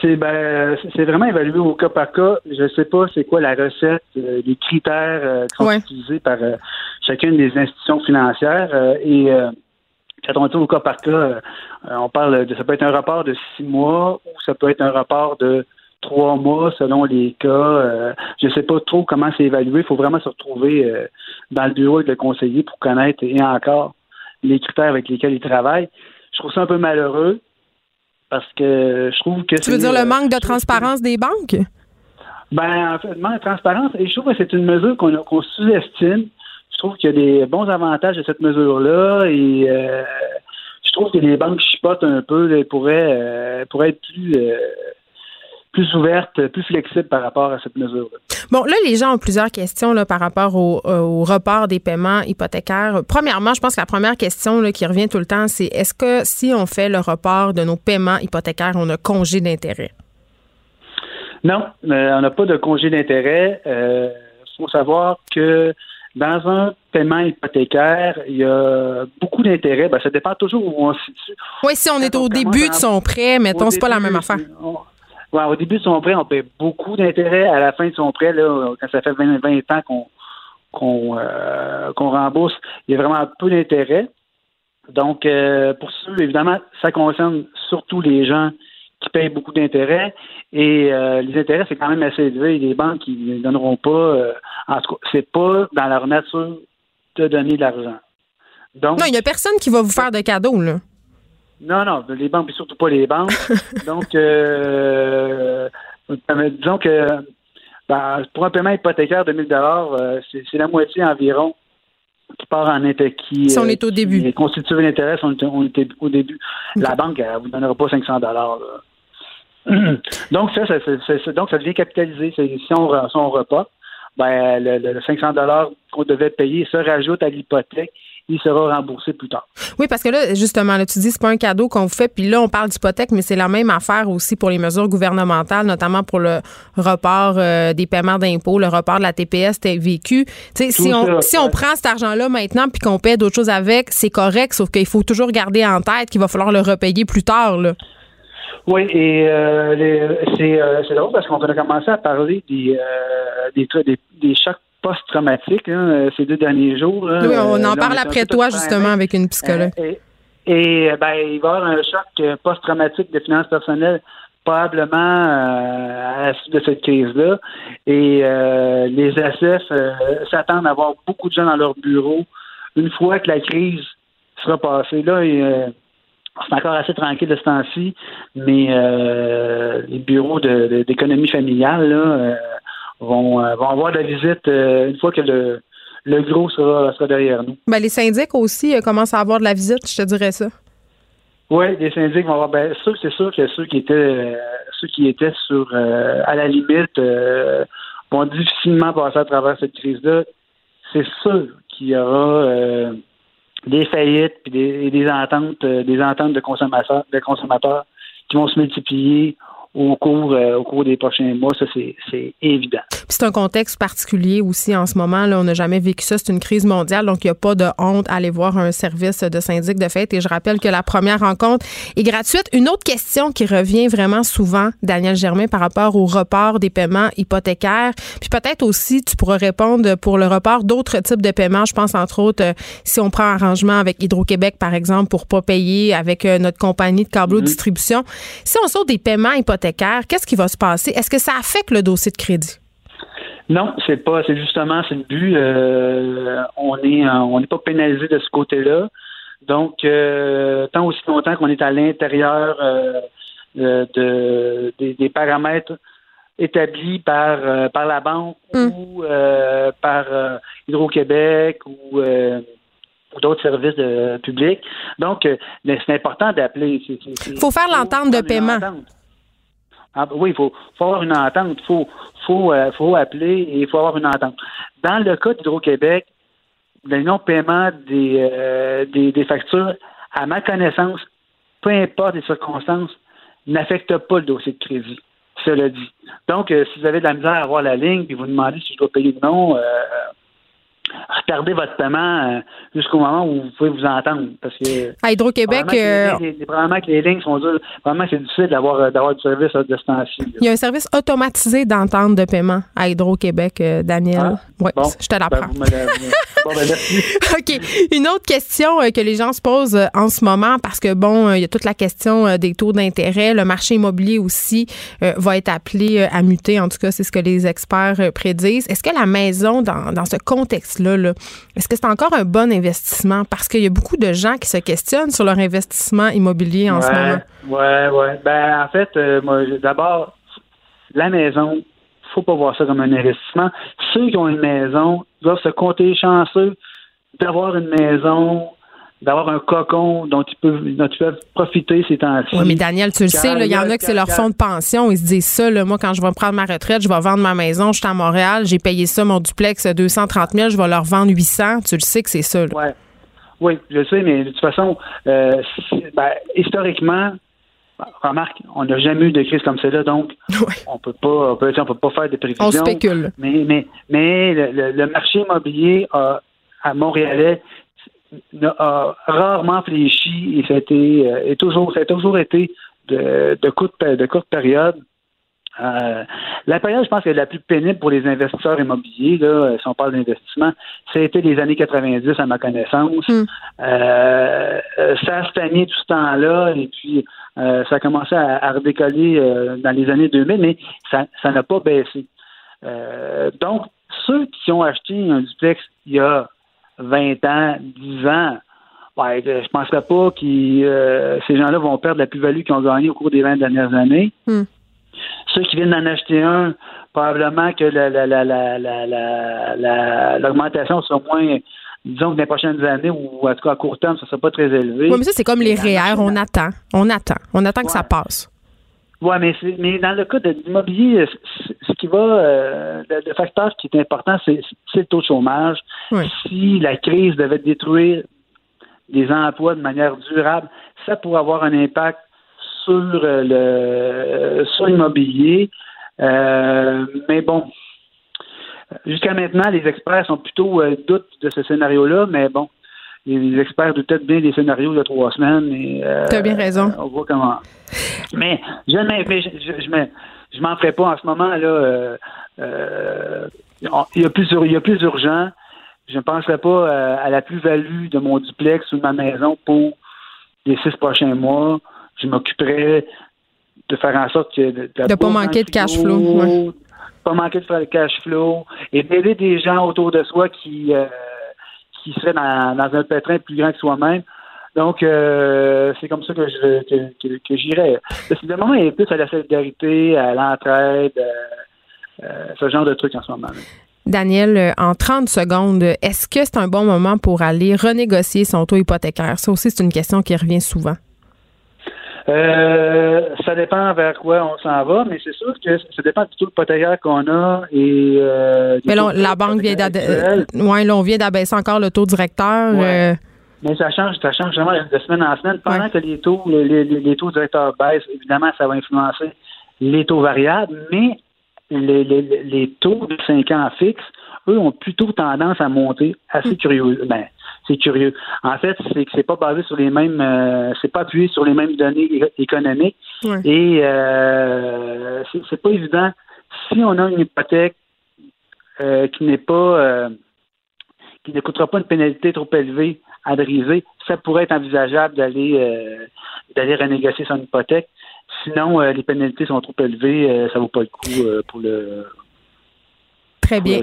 C'est ben, c'est vraiment évalué au cas par cas. Je sais pas c'est quoi la recette, euh, les critères euh, qui sont ouais. utilisés par euh, chacune des institutions financières et quand on dit au cas par cas, on parle de ça peut être un rapport de six mois ou ça peut être un rapport de trois mois selon les cas. Euh, je ne sais pas trop comment c'est évalué. Il faut vraiment se retrouver euh, dans le bureau avec le conseiller pour connaître et encore les critères avec lesquels il travaille. Je trouve ça un peu malheureux parce que je trouve que Tu veux dire le manque de transparence des banques? Ben, en fait, le manque de transparence, et je trouve que c'est une mesure qu'on qu sous-estime. Je trouve qu'il y a des bons avantages de cette mesure-là et euh, je trouve que les banques chipotent un peu, là, pourraient, pourraient être plus plus ouverte, plus flexible par rapport à cette mesure-là. Bon, là, les gens ont plusieurs questions là, par rapport au, au, report des paiements hypothécaires. Premièrement, je pense que la première question là, qui revient tout le temps, c'est est-ce que si on fait le report de nos paiements hypothécaires, on a congé d'intérêt? Non, euh, on n'a pas de congé d'intérêt. Il euh, faut savoir que dans un paiement hypothécaire, il y a beaucoup d'intérêts. Ben, ça dépend toujours où on se situe. Oui, si on est au début de son prêt, mettons, c'est pas la même affaire. Au début de son prêt, on paie beaucoup d'intérêts. À la fin de son prêt, là, quand ça fait 20, 20 ans euh, qu'on rembourse, il y a vraiment peu d'intérêts. Donc, pour ceux, évidemment, ça concerne surtout les gens qui payent beaucoup d'intérêts. Et euh, les intérêts, c'est quand même assez élevé. Les banques, ils ne donneront pas. Euh, en tout cas, c'est pas dans leur nature de donner de l'argent. Non, il n'y a personne qui va vous faire de cadeaux, là. Non, non, les banques, mais surtout pas les banques. Donc, euh, disons que ben, pour un paiement hypothécaire de 1000 euh, c'est la moitié environ qui part en intérêt, qui, si on est au début. Qui constitue l'intérêt on, on est au début. La banque, elle ne vous donnera pas 500 dollars. donc, ça, ça, donc, ça devient capitalisé. Si on, si on repas, ben, le, le 500 qu'on devait payer se rajoute à l'hypothèque il sera remboursé plus tard. Oui, parce que là, justement, là, tu dis c'est pas un cadeau qu'on vous fait, puis là, on parle d'hypothèque, mais c'est la même affaire aussi pour les mesures gouvernementales, notamment pour le report euh, des paiements d'impôts, le report de la TPS TVQ. Si on, si on prend cet argent-là maintenant puis qu'on paie d'autres choses avec, c'est correct, sauf qu'il faut toujours garder en tête qu'il va falloir le repayer plus tard. Là. Oui, et euh, euh, c'est drôle parce qu'on a commencé à parler des, euh, des, des, des chocs post-traumatiques hein, ces deux derniers jours. oui, on en parle après toi, justement, avec une psychologue. et, ben, il va y avoir un choc post-traumatique de finances personnelles probablement à la suite de cette crise-là. Et les SF s'attendent à avoir beaucoup de gens dans leur bureau une fois que la crise sera passée. Là, c'est encore assez tranquille de ce temps-ci, mais euh, les bureaux d'économie familiale là, euh, vont, euh, vont avoir de la visite une fois que le, le gros sera, sera derrière nous. Ben, les syndics aussi commencent à avoir de la visite, je te dirais ça. Oui, les syndics vont avoir. Ben, c'est sûr que ceux qui étaient ceux qui étaient sur à la limite vont difficilement passer à travers cette crise-là. C'est sûr qu'il y aura des faillites puis des, des ententes, euh, des ententes de consommateurs, de consommateurs qui vont se multiplier au cours, euh, au cours des prochains mois. Ça, c'est évident. C'est un contexte particulier aussi en ce moment. Là, on n'a jamais vécu ça. C'est une crise mondiale, donc il n'y a pas de honte à aller voir un service de syndic de fête. Et je rappelle que la première rencontre est gratuite. Une autre question qui revient vraiment souvent, Daniel Germain, par rapport au report des paiements hypothécaires. Puis peut-être aussi, tu pourras répondre pour le report d'autres types de paiements. Je pense entre autres, euh, si on prend un arrangement avec Hydro-Québec, par exemple, pour pas payer avec euh, notre compagnie de câbleau mm-hmm. distribution. Si on sort des paiements hypothécaires, qu'est-ce qui va se passer? Est-ce que ça affecte le dossier de crédit? Non, c'est pas, c'est justement, c'est le but. Euh, on est, on n'est pas pénalisé de ce côté-là. Donc, euh, tant aussi longtemps qu'on est à l'intérieur euh, de, des, paramètres établis par par la banque mm. ou par Hydro-Québec ou d'autres services publics. Donc, c'est important d'appeler. Il faut faire l'entente de paiement. Ah, oui, il faut, avoir une entente. Il faut, faut, euh, faut appeler et il faut avoir une entente. Dans le cas d'Hydro-Québec, le non-paiement des, euh, des, des, factures, à ma connaissance, peu importe les circonstances, n'affecte pas le dossier de crédit. Cela dit. Donc, euh, si vous avez de la misère à avoir la ligne et vous demandez si je dois payer ou non, retardez votre paiement euh, jusqu'au moment où vous pouvez vous entendre. Parce que. À Hydro-Québec. Probablement, que les euh, lignes sont dures. Probablement que c'est difficile d'avoir, euh, d'avoir du service à distance. Il y a un service automatisé d'entente de paiement à Hydro-Québec, Daniel. Ah, oui, je te l'apprends. Ben, bon, ben, OK. Une autre question que les gens se posent en ce moment, parce que, bon, il y a toute la question des taux d'intérêt. Le marché immobilier aussi va être appelé à muter. En tout cas, c'est ce que les experts prédisent. Est-ce que la maison, dans, dans ce contexte là est-ce que c'est encore un bon investissement? Parce qu'il y a beaucoup de gens qui se questionnent sur leur investissement immobilier en ce moment. Oui, oui. Ben, en fait, euh, moi, d'abord, la maison, faut pas voir ça comme un investissement. Ceux qui ont une maison doivent se compter chanceux d'avoir une maison d'avoir un cocon dont ils peuvent, dont ils peuvent profiter ces temps-ci. Oui, mais Daniel, tu le sais, il y en a que c'est leur fonds de pension. Ils se disent ça, là, moi, quand je vais prendre ma retraite, je vais vendre ma maison, je suis à Montréal, j'ai payé ça, mon duplex, 230 000, je vais leur vendre 800. Tu le sais que c'est ça. Là. Ouais. Oui, je le sais, mais de toute façon, euh, ben, historiquement, remarque, on n'a jamais eu de crise comme celle-là, donc on peut pas, on peut, peut pas faire des prévisions. On spécule. Mais, mais, mais le, marché immobilier a, à Montréalais a rarement fléchi et ça a, été, toujours, ça a toujours été de, de, courte, de courte période. Euh, la période, je pense, que la plus pénible pour les investisseurs immobiliers, là, si on parle d'investissement, c'était les années 90, à ma connaissance. Hmm. Euh, ça a stagné tout ce temps-là, et puis euh, ça a commencé à, redécoller dans les années 2000, mais ça n'a pas baissé. donc, ceux qui ont acheté un duplex il y a 20 ans, 10 ans, ouais, je ne penserais pas que ces gens-là vont perdre la plus-value qu'ils ont gagnée au cours des 20 dernières années. Hmm. Ceux qui viennent d'en acheter un, probablement que l'augmentation sera moins disons que dans les prochaines années, ou en tout cas à court terme, ça ne sera pas très élevé. Oui, mais ça, c'est comme les REER, on attend. On attend. On attend que ça passe. Oui, mais, mais dans le cas de l'immobilier, ce qui va, euh, le, facteur qui est important, c'est le taux de chômage. Si la crise devait détruire des emplois de manière durable, ça pourrait avoir un impact sur euh, le sur l'immobilier. Euh, mais bon, jusqu'à maintenant, les experts sont plutôt euh, doutes de ce scénario-là, mais bon, les experts doutent peut-être bien des scénarios de trois semaines. tu as bien raison. On voit comment. Mais je ne je, m'en ferai pas en ce moment là. il y a plus il y a plus urgent. Je ne penserai pas à la plus-value de mon duplex ou de ma maison pour les six prochains mois je m'occuperais de faire en sorte que de ne pas manquer de cash flow, pas manquer de faire le cash flow et d'aider des gens autour de soi qui euh, qui seraient dans, un pétrin plus grand que soi-même. Donc, euh, c'est comme ça que je que, que, j'irais. Le moment est plus à la solidarité, à l'entraide, euh, ce genre de trucs en ce moment. Daniel, en 30 secondes, est-ce que c'est un bon moment pour aller renégocier son taux hypothécaire? Ça aussi, c'est une question qui revient souvent. Euh, ça dépend vers quoi on s'en va, mais c'est sûr que ça dépend du taux de qu'on a et. Euh, mais la banque vient d'abaisser. Ouais, là, on vient d'abaisser encore le taux directeur. Euh. Mais ça change, ça change vraiment de semaine en semaine. Pendant que les taux, les, les, taux directeurs baissent, évidemment, ça va influencer les taux variables, mais les, les, taux de 5 ans fixes, eux, ont plutôt tendance à monter assez hmm. curieusement. Ben, c'est curieux. En fait, c'est que c'est pas basé sur les mêmes, euh, c'est pas appuyé sur les mêmes données économiques. Et euh, c'est pas évident. Si on a une hypothèque euh, qui n'est pas, euh, qui ne coûtera pas une pénalité trop élevée à briser, ça pourrait être envisageable d'aller d'aller renégocier son hypothèque. Sinon, les pénalités sont trop élevées, ça vaut pas le coup pour le Très bien.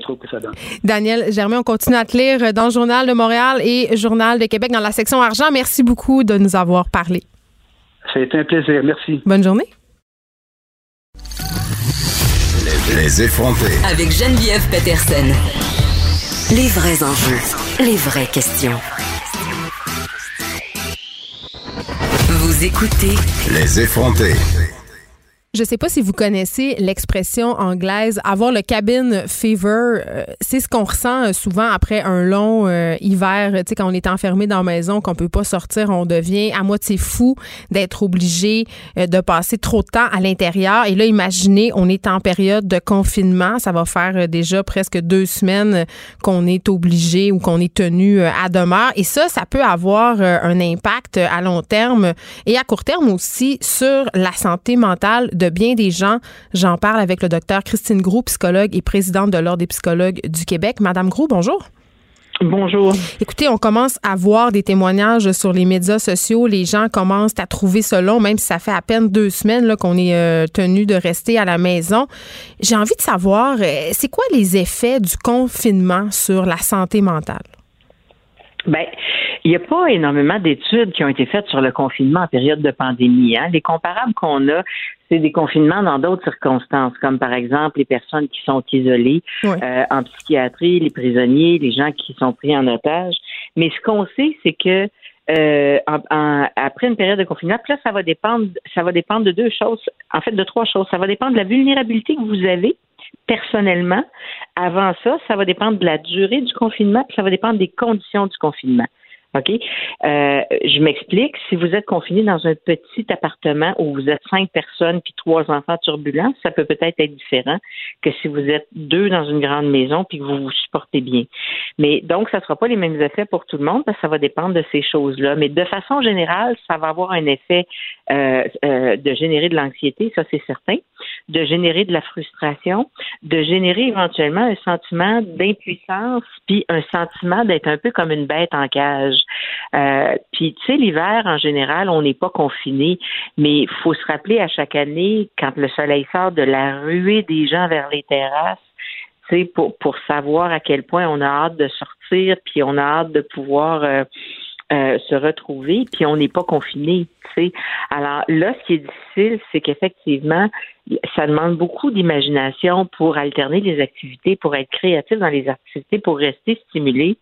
Daniel Germain, on continue à te lire dans le Journal de Montréal et Journal de Québec dans la section argent. Merci beaucoup de nous avoir parlé. C'est un plaisir. Merci. Bonne journée. Les effrontés. Avec Geneviève Peterson. Les vrais enjeux. Les vraies questions. Vous écoutez. Les effrontés. Je sais pas si vous connaissez l'expression anglaise avoir le cabin fever. Euh, c'est ce qu'on ressent euh, souvent après un long euh, hiver, tu sais quand on est enfermé dans la maison, qu'on peut pas sortir, on devient à moitié fou d'être obligé de passer trop de temps à l'intérieur. Et là, imaginez, on est en période de confinement, ça va faire déjà presque deux semaines qu'on est obligé ou qu'on est tenu à demeure. Et ça, ça peut avoir un impact à long terme et à court terme aussi sur la santé mentale de bien des gens. J'en parle avec le docteur Christine Groux, psychologue et présidente de l'Ordre des psychologues du Québec. Madame Groux, bonjour. Bonjour. Écoutez, on commence à voir des témoignages sur les médias sociaux. Les gens commencent à trouver ça long, même si ça fait à peine deux semaines qu'on est euh, tenu de rester à la maison. J'ai envie de savoir, euh, c'est quoi les effets du confinement sur la santé mentale? Ben, il n'y a pas énormément d'études qui ont été faites sur le confinement en période de pandémie. Hein. Les comparables qu'on a, c'est des confinements dans d'autres circonstances, comme par exemple les personnes qui sont isolées euh, en psychiatrie, les prisonniers, les gens qui sont pris en otage. Mais ce qu'on sait, c'est que euh, après une période de confinement. Puis là, ça va dépendre, ça va dépendre de deux choses, en fait de trois choses. Ça va dépendre de la vulnérabilité que vous avez personnellement. Avant ça, ça va dépendre de la durée du confinement, puis ça va dépendre des conditions du confinement. OK? Euh, je m'explique. Si vous êtes confiné dans un petit appartement où vous êtes cinq personnes puis trois enfants turbulents, ça peut peut-être être différent que si vous êtes deux dans une grande maison puis que vous vous supportez bien. Mais donc, ça ne sera pas les mêmes effets pour tout le monde parce que ça va dépendre de ces choses-là. Mais de façon générale, ça va avoir un effet euh, euh, de générer de l'anxiété, ça c'est certain, de générer de la frustration, de générer éventuellement un sentiment d'impuissance puis un sentiment d'être un peu comme une bête en cage. Euh, puis, tu sais, l'hiver, en général, on n'est pas confiné, mais il faut se rappeler à chaque année, quand le soleil sort de la ruée des gens vers les terrasses, pour, pour savoir à quel point on a hâte de sortir, puis on a hâte de pouvoir euh, se retrouver, puis on n'est pas confiné. sais. Alors là, ce qui est difficile, c'est qu'effectivement, ça demande beaucoup d'imagination pour alterner les activités, pour être créatif dans les activités, pour rester stimulé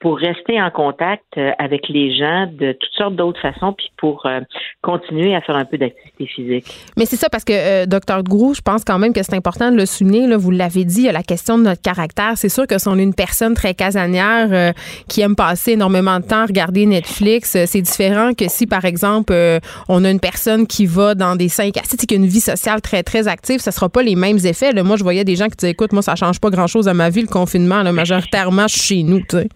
pour rester en contact euh, avec les gens de toutes sortes d'autres façons, puis pour euh, continuer à faire un peu d'activité physique. Mais c'est ça, parce que, euh, docteur Grou, je pense quand même que c'est important de le souligner. Vous l'avez dit, il y a la question de notre caractère. C'est sûr que si on est une personne très casanière qui aime passer énormément de temps à regarder Netflix, c'est différent que si, par exemple, on a une personne qui va dans des cinq assises, qui a une vie sociale très, très active, ça sera pas les mêmes effets. Là. Moi, je voyais des gens qui disaient, écoute, moi, ça change pas grand-chose à ma vie, le confinement. Là, majoritairement, je suis chez nous. sais.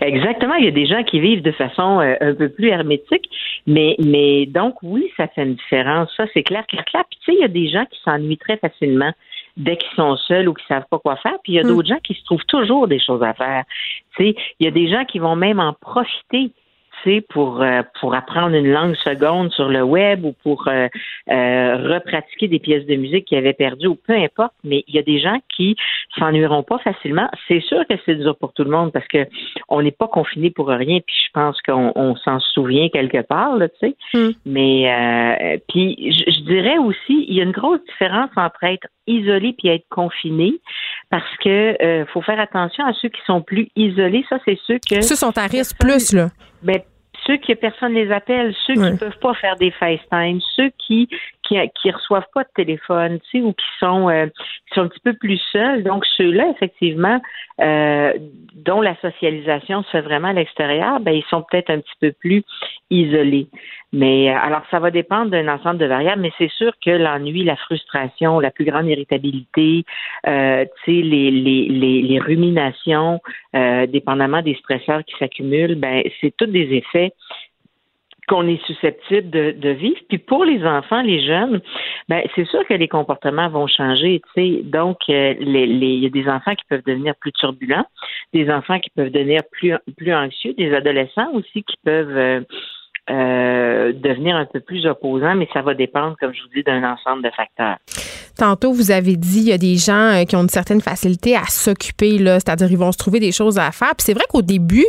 Exactement. Il y a des gens qui vivent de façon euh, un peu plus hermétique, mais, mais donc oui, ça fait une différence. Ça, c'est clair, clair, clair. Puis tu sais, il y a des gens qui s'ennuient très facilement dès qu'ils sont seuls ou qui savent pas quoi faire. Puis il y a hmm. d'autres gens qui se trouvent toujours des choses à faire. Tu sais, il y a des gens qui vont même en profiter pour euh, pour apprendre une langue seconde sur le web ou pour euh, euh, repratiquer des pièces de musique qu'ils avaient perdues ou peu importe. Mais il y a des gens qui s'ennuieront pas facilement. C'est sûr que c'est dur pour tout le monde parce que on n'est pas confiné pour rien. Puis je pense qu'on s'en souvient quelque part, là, tu sais. Hmm. Mais puis je, dirais aussi, il y a une grosse différence entre être isolé puis être confiné parce que faut faire attention à ceux qui sont plus isolés. Ça, c'est ceux que ceux sont à risque plus là. Ben, ceux qui personne les appelle, ceux qui ne peuvent pas faire des FaceTime, ceux qui qui, qui reçoivent pas de téléphone, tu sais, ou qui sont euh, qui sont un petit peu plus seuls. Donc ceux-là, effectivement, euh, dont la socialisation se fait vraiment à l'extérieur, ben ils sont peut-être un petit peu plus isolés. Mais euh, alors ça va dépendre d'un ensemble de variables, mais c'est sûr que l'ennui, la frustration, la plus grande irritabilité, tu sais, les, les, les, les ruminations, dépendamment des stresseurs qui s'accumulent, ben c'est tous des effets qu'on est susceptible de, de, vivre. Puis pour les enfants, les jeunes, ben c'est sûr que les comportements vont changer. Tu sais, donc euh, les, les, il y a des enfants qui peuvent devenir plus turbulents, des enfants qui peuvent devenir plus anxieux, des adolescents aussi qui peuvent euh, euh, devenir un peu plus opposants, mais ça va dépendre, comme je vous dis, d'un ensemble de facteurs. Tantôt, vous avez dit, il y a des gens euh, qui ont une certaine facilité à s'occuper, là, c'est-à-dire ils vont se trouver des choses à faire. Puis c'est vrai qu'au début,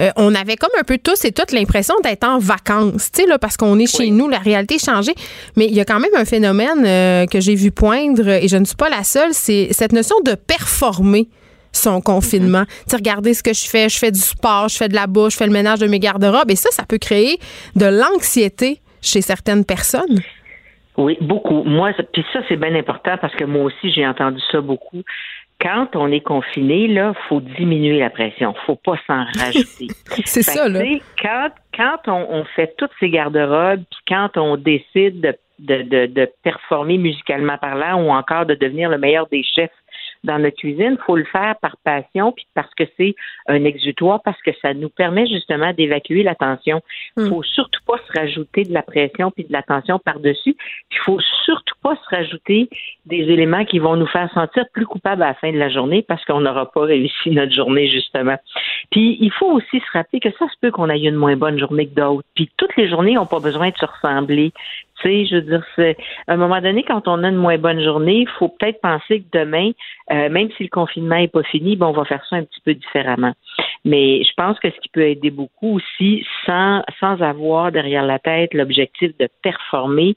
euh, on avait comme un peu tous et toutes l'impression d'être en vacances, tu sais, là, parce qu'on est chez nous, la réalité a changé. Mais il y a quand même un phénomène que j'ai vu poindre, et je ne suis pas la seule, c'est cette notion de performer son confinement. Mm-hmm. Tu regardez ce que je fais, je fais du sport, je fais de la bouche, je fais le ménage de mes garde-robes et ça, ça peut créer de l'anxiété chez certaines personnes. Oui, beaucoup. Moi, puis ça, c'est bien important parce que moi aussi, j'ai entendu ça beaucoup. Quand on est confiné, là, faut diminuer la pression. Faut pas s'en rajouter. c'est ça, là. Quand, quand on, fait toutes ces garde-robes, puis quand on décide de, de, de, de performer musicalement parlant ou encore de devenir le meilleur des chefs dans notre cuisine, faut le faire par passion, puis parce que c'est un exutoire, parce que ça nous permet justement d'évacuer la tension. Il hmm. faut surtout pas se rajouter de la pression puis de la tension par-dessus. Il faut surtout pas se rajouter des éléments qui vont nous faire sentir plus coupables à la fin de la journée parce qu'on n'aura pas réussi notre journée, justement. Puis il faut aussi se rappeler que ça se peut qu'on ait une moins bonne journée que d'autres. Puis toutes les journées n'ont pas besoin de se ressembler. Tu sais, je veux dire, c'est à un moment donné, quand on a une moins bonne journée, il faut peut-être penser que demain, euh, même si le confinement n'est pas fini, ben, on va faire ça un petit peu différemment. Mais je pense que ce qui peut aider beaucoup aussi, sans, sans avoir derrière la tête l'objectif de performer,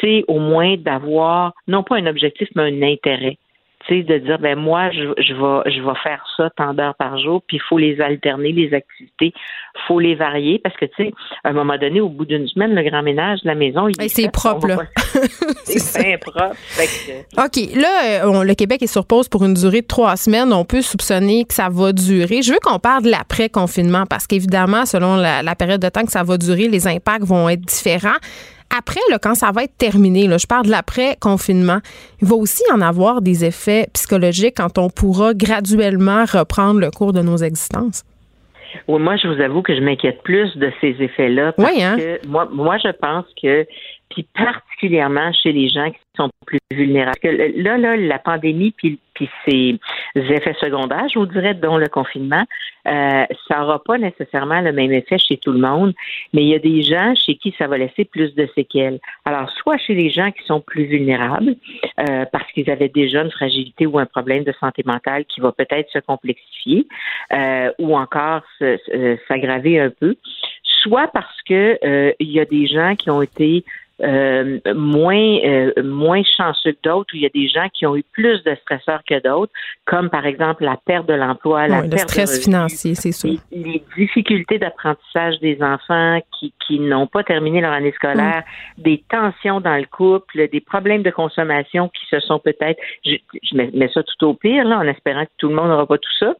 c'est au moins d'avoir, non pas un objectif, mais un intérêt de dire ben moi je, je vais je vais faire ça tant d'heures par jour puis il faut les alterner les activités. Faut les varier parce que tu sais à un moment donné au bout d'une semaine le grand ménage de la maison il c'est propre là. c'est propre ok. Là euh, le Québec est sur pause pour une durée de trois semaines. On peut soupçonner que ça va durer. Je veux qu'on parle de l'après confinement parce qu'évidemment selon la, la période de temps que ça va durer les impacts vont être différents après, quand ça va être terminé, je parle de l'après-confinement, il va aussi en avoir des effets psychologiques quand on pourra graduellement reprendre le cours de nos existences. Oui, moi, je vous avoue que je m'inquiète plus de ces effets-là. oui, hein? moi, moi, je pense que, puis particulièrement chez les gens qui sont plus vulnérables. là, là, la pandémie puis, puis ses effets secondaires, je vous dirais, dont le confinement, euh, ça n'aura pas nécessairement le même effet chez tout le monde, mais il y a des gens chez qui ça va laisser plus de séquelles. Alors, soit chez les gens qui sont plus vulnérables, euh, parce qu'ils avaient déjà une fragilité ou un problème de santé mentale qui va peut-être se complexifier, euh, ou encore s'aggraver un peu, soit parce que il y a des gens qui ont été euh, moins euh, moins chanceux que d'autres, où il y a des gens qui ont eu plus de stresseurs que d'autres, comme par exemple la perte de l'emploi, la perte le stress financier, c'est sûr. Les, difficultés d'apprentissage des enfants qui, qui n'ont pas terminé leur année scolaire, mm. des tensions dans le couple, des problèmes de consommation qui se sont peut-être, je, je mets, ça tout au pire là, en espérant que tout le monde n'aura pas tout ça,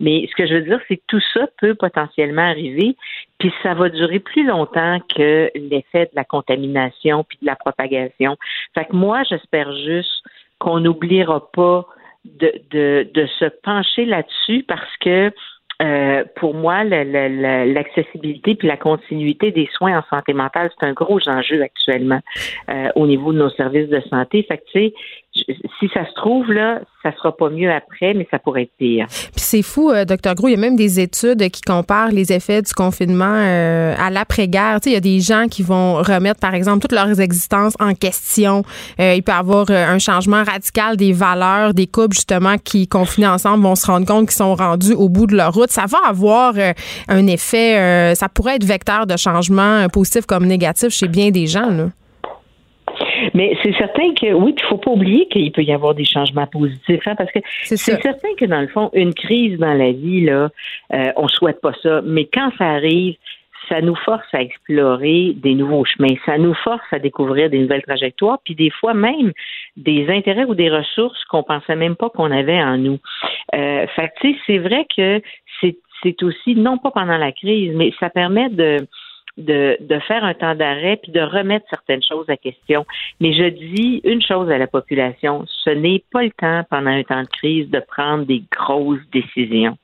mais ce que je veux dire, c'est que tout ça peut potentiellement arriver, puis ça va durer plus longtemps que l'effet de la contamination puis de la propagation. Fait que moi, j'espère juste qu'on n'oubliera pas de, de, de se pencher là-dessus parce que euh, pour moi, l'accessibilité puis la continuité des soins en santé mentale, c'est un gros enjeu actuellement euh, au niveau de nos services de santé. Fait que, tu sais, si ça se trouve, là, ça sera pas mieux après, mais ça pourrait être pire. Puis c'est fou, euh, docteur Gros, il y a même des études qui comparent les effets du confinement euh, à l'après-guerre. Il y a des gens qui vont remettre, par exemple, toutes leurs existences en question. Euh, il peut y avoir un changement radical des valeurs des couples, justement, qui, confinés ensemble, vont se rendre compte qu'ils sont rendus au bout de leur route. Ça va avoir un effet, ça pourrait être vecteur de changement positif comme négatif chez bien des gens. Là. Mais c'est certain que, oui, il ne faut pas oublier qu'il peut y avoir des changements positifs, hein, parce que c'est certain que, dans le fond, une crise dans la vie, là, euh, on souhaite pas ça, mais quand ça arrive, ça nous force à explorer des nouveaux chemins, ça nous force à découvrir des nouvelles trajectoires, puis des fois même des intérêts ou des ressources qu'on pensait même pas qu'on avait en nous. Euh, fait c'est vrai que c'est aussi, non pas pendant la crise, mais ça permet de de, faire un temps d'arrêt puis de remettre certaines choses à question. Mais je dis une chose à la population, ce n'est pas le temps pendant un temps de crise de prendre des grosses décisions.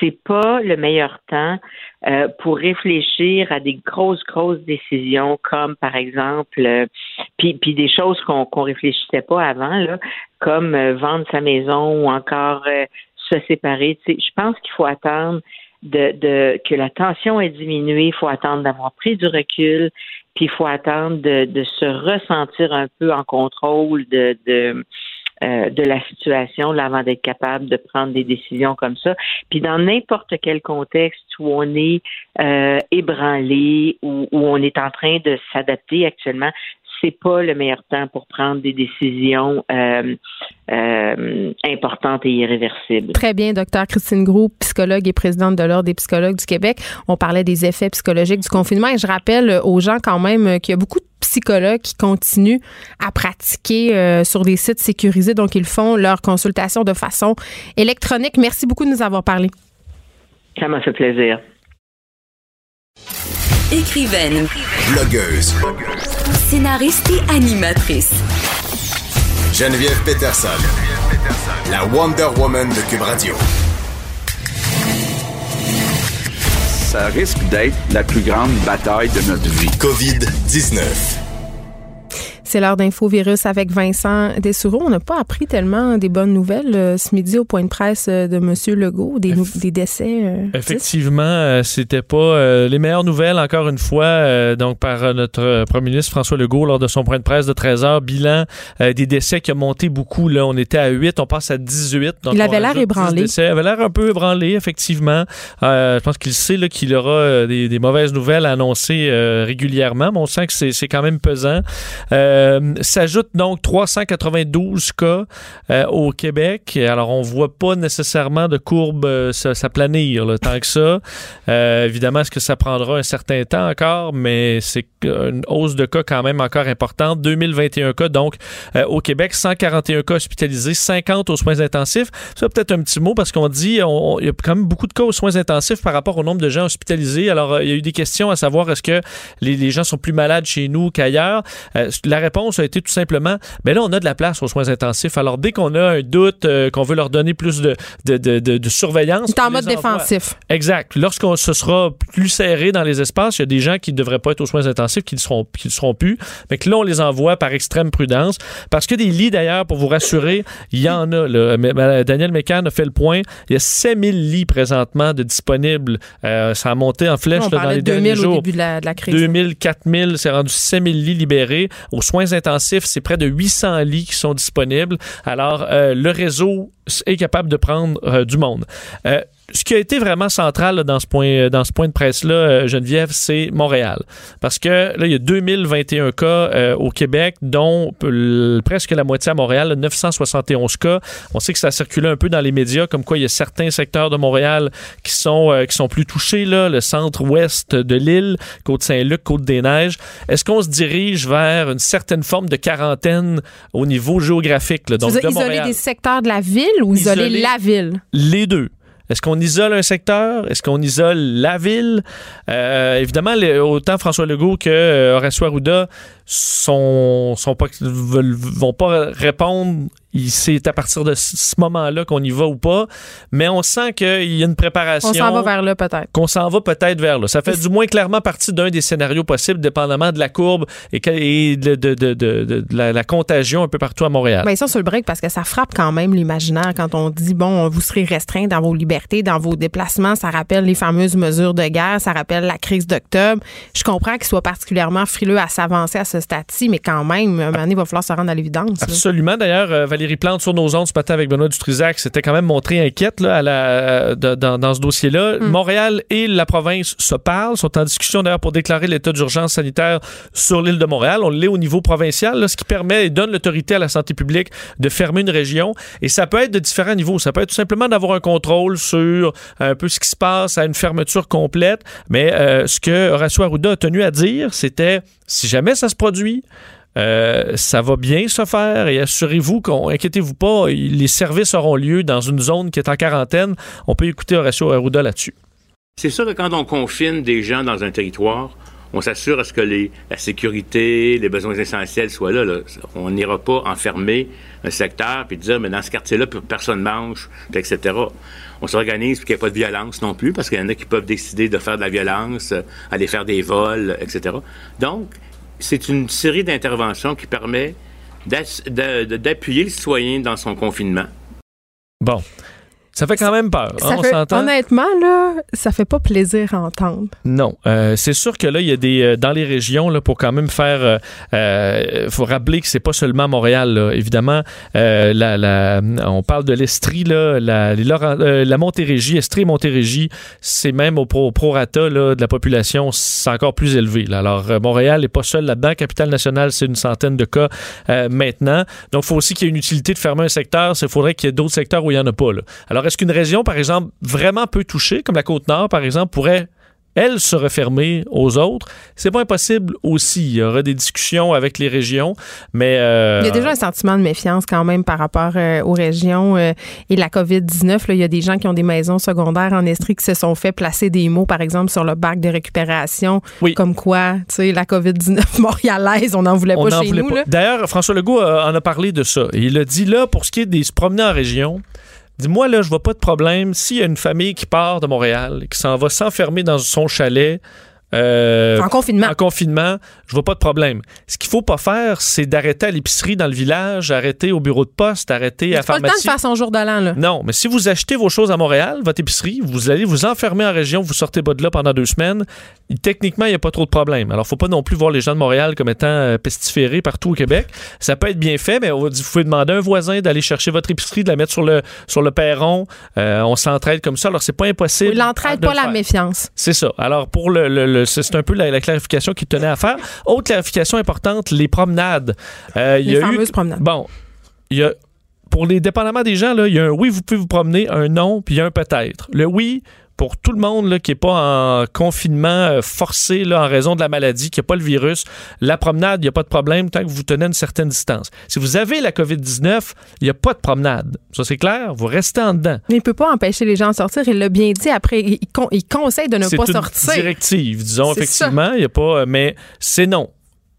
C'est pas le meilleur temps euh, pour réfléchir à des grosses grosses décisions comme par exemple euh, puis, des choses qu'on qu'on réfléchissait pas avant comme euh, vendre sa maison ou encore se séparer. Je pense qu'il faut attendre de, que la tension ait diminué, il faut attendre d'avoir pris du recul, puis il faut attendre de, se ressentir un peu en contrôle de, de, euh, de la situation avant d'être capable de prendre des décisions comme ça. Puis dans n'importe quel contexte où on est euh, ébranlé, ou où on est en train de s'adapter actuellement, c'est pas le meilleur temps pour prendre des décisions euh, euh, importantes et irréversibles. Très bien, docteur Christine Gros, psychologue et présidente de l'Ordre des psychologues du Québec. On parlait des effets psychologiques du confinement et je rappelle aux gens quand même qu'il y a beaucoup de psychologues qui continuent à pratiquer euh, sur des sites sécurisés, donc ils font leur consultation de façon électronique. Merci beaucoup de nous avoir parlé. Ça m'a fait plaisir. Écrivaine. Blogueuse. Scénariste et animatrice. Geneviève Peterson, La Wonder Woman de Cube Radio. Ça risque d'être la plus grande bataille de notre vie. COVID-19. C'est l'heure d'infovirus avec Vincent Dessoureau. On n'a pas appris tellement des bonnes nouvelles euh, ce midi au point de presse euh, de M. Legault, des, des décès. Euh, Effectivement, c'était pas les meilleures nouvelles, encore une fois, donc par notre premier ministre François Legault lors de son point de presse de 13 heures. Bilan des décès qui a monté beaucoup. Là, on était à 8, on passe à 18. Donc Il avait l'air ébranlé. Il avait l'air un peu ébranlé, effectivement. je pense qu'il sait qu'il aura des, mauvaises nouvelles à annoncer régulièrement, mais on sent que c'est quand même pesant. Euh, s'ajoutent donc 392 cas euh, au Québec. Alors, on voit pas nécessairement de courbe s'aplanir tant que ça. évidemment, est-ce que ça prendra un certain temps encore, mais c'est une hausse de cas quand même encore importante. 2021 cas, donc, au Québec, 141 cas hospitalisés, 50 aux soins intensifs. Ça, peut-être un petit mot parce qu'on dit il y a quand même beaucoup de cas aux soins intensifs par rapport au nombre de gens hospitalisés. Alors, il y a eu des questions à savoir est-ce que les, gens sont plus malades chez nous qu'ailleurs? Euh, la réponse a été tout simplement, mais ben là, on a de la place aux soins intensifs. Alors, dès qu'on a un doute, euh, qu'on veut leur donner plus de, de, de, de, surveillance. C'est en mode défensif. Exact. Lorsqu'on se sera plus serré dans les espaces, il y a des gens qui ne devraient pas être aux soins intensifs, qui ne seront, qui seront plus. Mais que là, on les envoie par extrême prudence. Parce que des lits, d'ailleurs, pour vous rassurer, il y en a. Là. Daniel Mécan a fait le point. Il y a 7000 lits présentement de disponibles. Euh, ça a monté en flèche là, dans les 2000 derniers jours. Au début de la, de la crise. 2000, 4000, c'est rendu 5000 lits libérés. Aux soins intensifs, c'est près de 800 lits qui sont disponibles. Alors, euh, le réseau est capable de prendre euh, du monde. Euh, ce qui a été vraiment central dans, ce point, euh, dans ce point de presse-là, Geneviève, c'est Montréal. Parce que là, il y a 2021 cas au Québec, dont presque la moitié à Montréal, 971 cas. On sait que ça a circulé un peu dans les médias, comme quoi il y a certains secteurs de Montréal qui sont, qui sont plus touchés, là, le centre-ouest de l'île, Côte-Saint-Luc, Côte-des-Neiges. Est-ce qu'on se dirige vers une certaine forme de quarantaine au niveau géographique? Là, donc, de isoler des secteurs de la ville ou isoler, la ville? Les deux. Est-ce qu'on isole un secteur? Est-ce qu'on isole la ville? Euh, évidemment, autant François Legault que euh, Horacio sont, sont pas, vont pas répondre c'est à partir de ce moment-là qu'on y va ou pas, mais on sent qu'il y a une préparation. On s'en va vers là peut-être. Qu'on s'en va peut-être vers là. Ça fait du moins clairement partie d'un des scénarios possibles, dépendamment de la courbe et, de, de, de, de la, contagion un peu partout à Montréal. Bien, ça, sur le break, parce que ça frappe quand même l'imaginaire quand on dit, bon, vous serez restreint dans vos libertés, dans vos déplacements. Ça rappelle les fameuses mesures de guerre, ça rappelle la crise d'octobre. Je comprends qu'il soit particulièrement frileux à s'avancer à ce stade-ci, mais quand même, un moment donné, il va falloir se rendre à l'évidence. Absolument. D'ailleurs, euh, Valérie Valérie Plante sur nos ondes ce matin avec Benoît Dutrisac s'était quand même montré inquiète là, à la, dans, ce dossier-là. Mm. Montréal et la province se parlent, sont en discussion d'ailleurs pour déclarer l'état d'urgence sanitaire sur l'île de Montréal. On l'est au niveau provincial, ce qui permet et donne l'autorité à la santé publique de fermer une région. Et ça peut être de différents niveaux. Ça peut être tout simplement d'avoir un contrôle sur un peu ce qui se passe à une fermeture complète. Mais euh, ce que Horacio Arruda a tenu à dire, c'était si jamais ça se produit, euh, ça va bien se faire et assurez-vous qu'on, inquiétez-vous pas, les services auront lieu dans une zone qui est en quarantaine. On peut écouter Horacio Arruda là-dessus. C'est sûr que quand on confine des gens dans un territoire, on s'assure à ce que les, la sécurité, les besoins essentiels soient là. On n'ira pas enfermer un secteur puis dire, mais dans ce quartier-là, personne mange, etc. On s'organise pour qu'il n'y ait pas de violence non plus, parce qu'il y en a qui peuvent décider de faire de la violence, euh, aller faire des vols, etc. Donc, c'est une série d'interventions qui permet d'appuyer le citoyen dans son confinement. Bon. Ça fait quand même peur. Hein, on honnêtement, là, ça fait pas plaisir à entendre. Non. Euh, c'est sûr que là, il y a des. Euh, dans les régions, là, pour quand même faire. Il euh, faut rappeler que c'est pas seulement Montréal. Évidemment, la, on parle de l'Estrie, la, la, Montérégie, Estrie et Montérégie, c'est même au, pro, prorata de la population, c'est encore plus élevé. Alors, Montréal n'est pas seul là-dedans. Capitale nationale, c'est une centaine de cas maintenant. Donc, il faut aussi qu'il y ait une utilité de fermer un secteur. Il faudrait qu'il y ait d'autres secteurs où il n'y en a pas. Là. Alors, est-ce qu'une région, par exemple, vraiment peu touchée, comme la Côte-Nord, par exemple, pourrait elle se refermer aux autres. C'est pas impossible aussi. Il y aura des discussions avec les régions, mais... Euh, il y a déjà un sentiment de méfiance quand même par rapport euh, aux régions euh, et la COVID-19. Il y a des gens qui ont des maisons secondaires en Estrie qui se sont fait placer des mots, par exemple, sur le bac de récupération, comme quoi, tu sais, la COVID-19 montréalaise, on n'en voulait pas chez nous. D'ailleurs, François Legault en a parlé de ça. Il a dit là, pour ce qui est des se promener en région, Dis-moi, là, je vois pas de problème. S'il y a une famille qui part de Montréal et qui s'en va s'enfermer dans son chalet, euh, en confinement. En confinement, je vois pas de problème. Ce qu'il faut pas faire, c'est d'arrêter à l'épicerie dans le village, arrêter au bureau de poste, arrêter à la pharmacie. pas le temps de faire son jour d'allant, là. Non, mais si vous achetez vos choses à Montréal, votre épicerie, vous allez vous enfermer en région, vous sortez pas de là pendant deux semaines. Techniquement, il n'y a pas trop de problème. Alors, faut pas non plus voir les gens de Montréal comme étant euh, pestiférés partout au Québec. Ça peut être bien fait, mais vous pouvez demander à un voisin d'aller chercher votre épicerie, de la mettre sur le, sur le perron. Euh, on s'entraide comme ça. Alors, c'est pas impossible. L'entraide, pas la méfiance. C'est ça. Alors, pour le c'est un peu la, clarification qu'il tenait à faire. Autre clarification importante, les promenades. Euh, les fameuses promenades. Bon, il y a pour les dépendamment des gens, là, il y a un oui, vous pouvez vous promener, un non, puis il y a un peut-être. Le oui, pour tout le monde là, qui n'est pas en confinement euh, forcé là, en raison de la maladie, qui n'a pas le virus, la promenade, il n'y a pas de problème tant que vous tenez une certaine distance. Si vous avez la COVID-19, il n'y a pas de promenade. Ça, c'est clair? Vous restez en dedans. Mais il ne peut pas empêcher les gens de sortir. Il l'a bien dit après. Il, conseille de ne pas sortir. C'est une directive, disons, effectivement. Il y a pas, euh, mais c'est non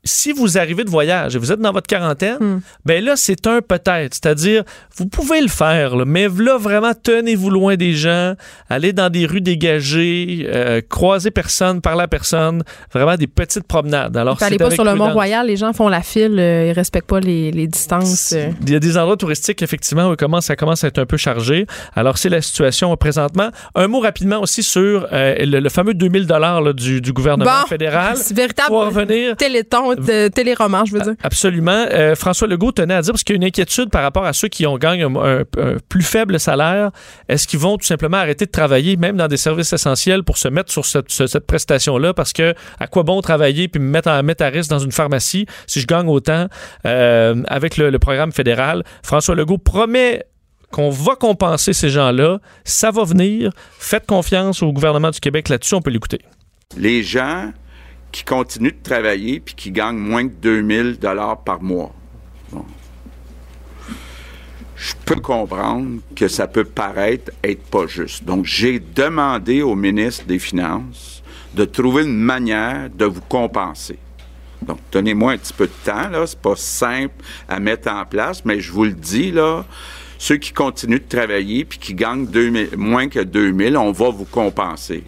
si vous arrivez de voyage et vous êtes dans votre quarantaine, hmm. ben là, c'est un peut-être. C'est-à-dire, vous pouvez le faire, mais là, vraiment, tenez-vous loin des gens, allez dans des rues dégagées, euh, croisez personne, parlez à personne, vraiment des petites promenades. Alors, n'allez pas sur le Mont-Royal, les gens font la file, euh, ils respectent pas les, distances. Euh. Il y a des endroits touristiques, effectivement, où ça commence à être un peu chargé. Alors, c'est la situation présentement. Un mot rapidement aussi sur le, fameux 2000 dollars du, gouvernement fédéral. Véritable revenir. téléthon de téléroman, je veux dire. Absolument. Euh, François Legault tenait à dire, parce qu'il y a une inquiétude par rapport à ceux qui ont gagné un, plus faible salaire, est-ce qu'ils vont tout simplement arrêter de travailler, même dans des services essentiels, pour se mettre sur cette, prestation-là? Parce que à quoi bon travailler puis me mettre, en, mettre à risque dans une pharmacie si je gagne autant euh, avec le, le programme fédéral? François Legault promet qu'on va compenser ces gens-là. Ça va venir. Faites confiance au gouvernement du Québec là-dessus. On peut l'écouter. Les gens qui continuent de travailler puis qui gagnent moins de 2000 dollars par mois. Je peux comprendre que ça peut paraître être pas juste. Donc, j'ai demandé au ministre des Finances de trouver une manière de vous compenser. Donc, donnez-moi un petit peu de temps, là. C'est pas simple à mettre en place, mais je vous le dis, là. Ceux qui continuent de travailler puis qui gagnent moins que 2000, on va vous compenser.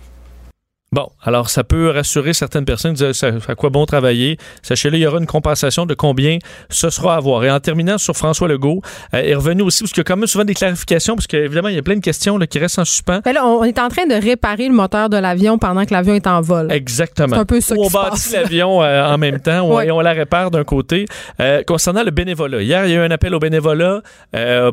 Bon, alors ça peut rassurer certaines personnes, dire à quoi bon travailler? Sachez-le, il y aura une compensation de combien ce sera à voir. Et en terminant sur François Legault, euh, est revenu aussi, parce qu'il y a quand même souvent des clarifications, parce qu'évidemment, il y a plein de questions là, qui restent en suspens. Ben là, on est en train de réparer le moteur de l'avion pendant que l'avion est en vol. Exactement. C'est un peu ça on bâtit l'avion euh, en même temps, et on la répare d'un côté. Euh, concernant le bénévolat, hier, il y a eu un appel au bénévolat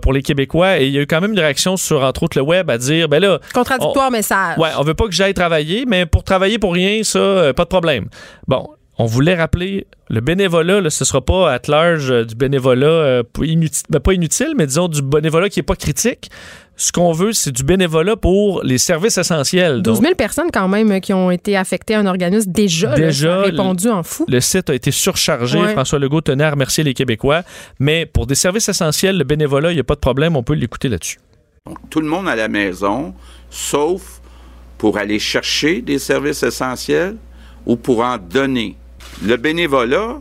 pour les Québécois, et il y a eu quand même une réaction sur, entre autres, le web à dire, ben là... Contradictoire message. Ouais, on veut pas que j'aille travailler, mais pour travailler pour rien, ça, euh, pas de problème. Bon, on voulait rappeler le bénévolat, là, ce sera pas à large euh, du bénévolat euh, inutile, ben, pas inutile, mais disons du bénévolat qui est pas critique. Ce qu'on veut, c'est du bénévolat pour les services essentiels. 12 000 personnes quand même qui ont été affectées à un organisme déjà, déjà répondu en fou. Le site a été surchargé. François Legault tenait à remercier les Québécois. Mais pour des services essentiels, le bénévolat, il n'y a pas de problème. On peut l'écouter là-dessus. Tout le monde à la maison, sauf pour aller chercher des services essentiels ou pour en donner. Le bénévolat,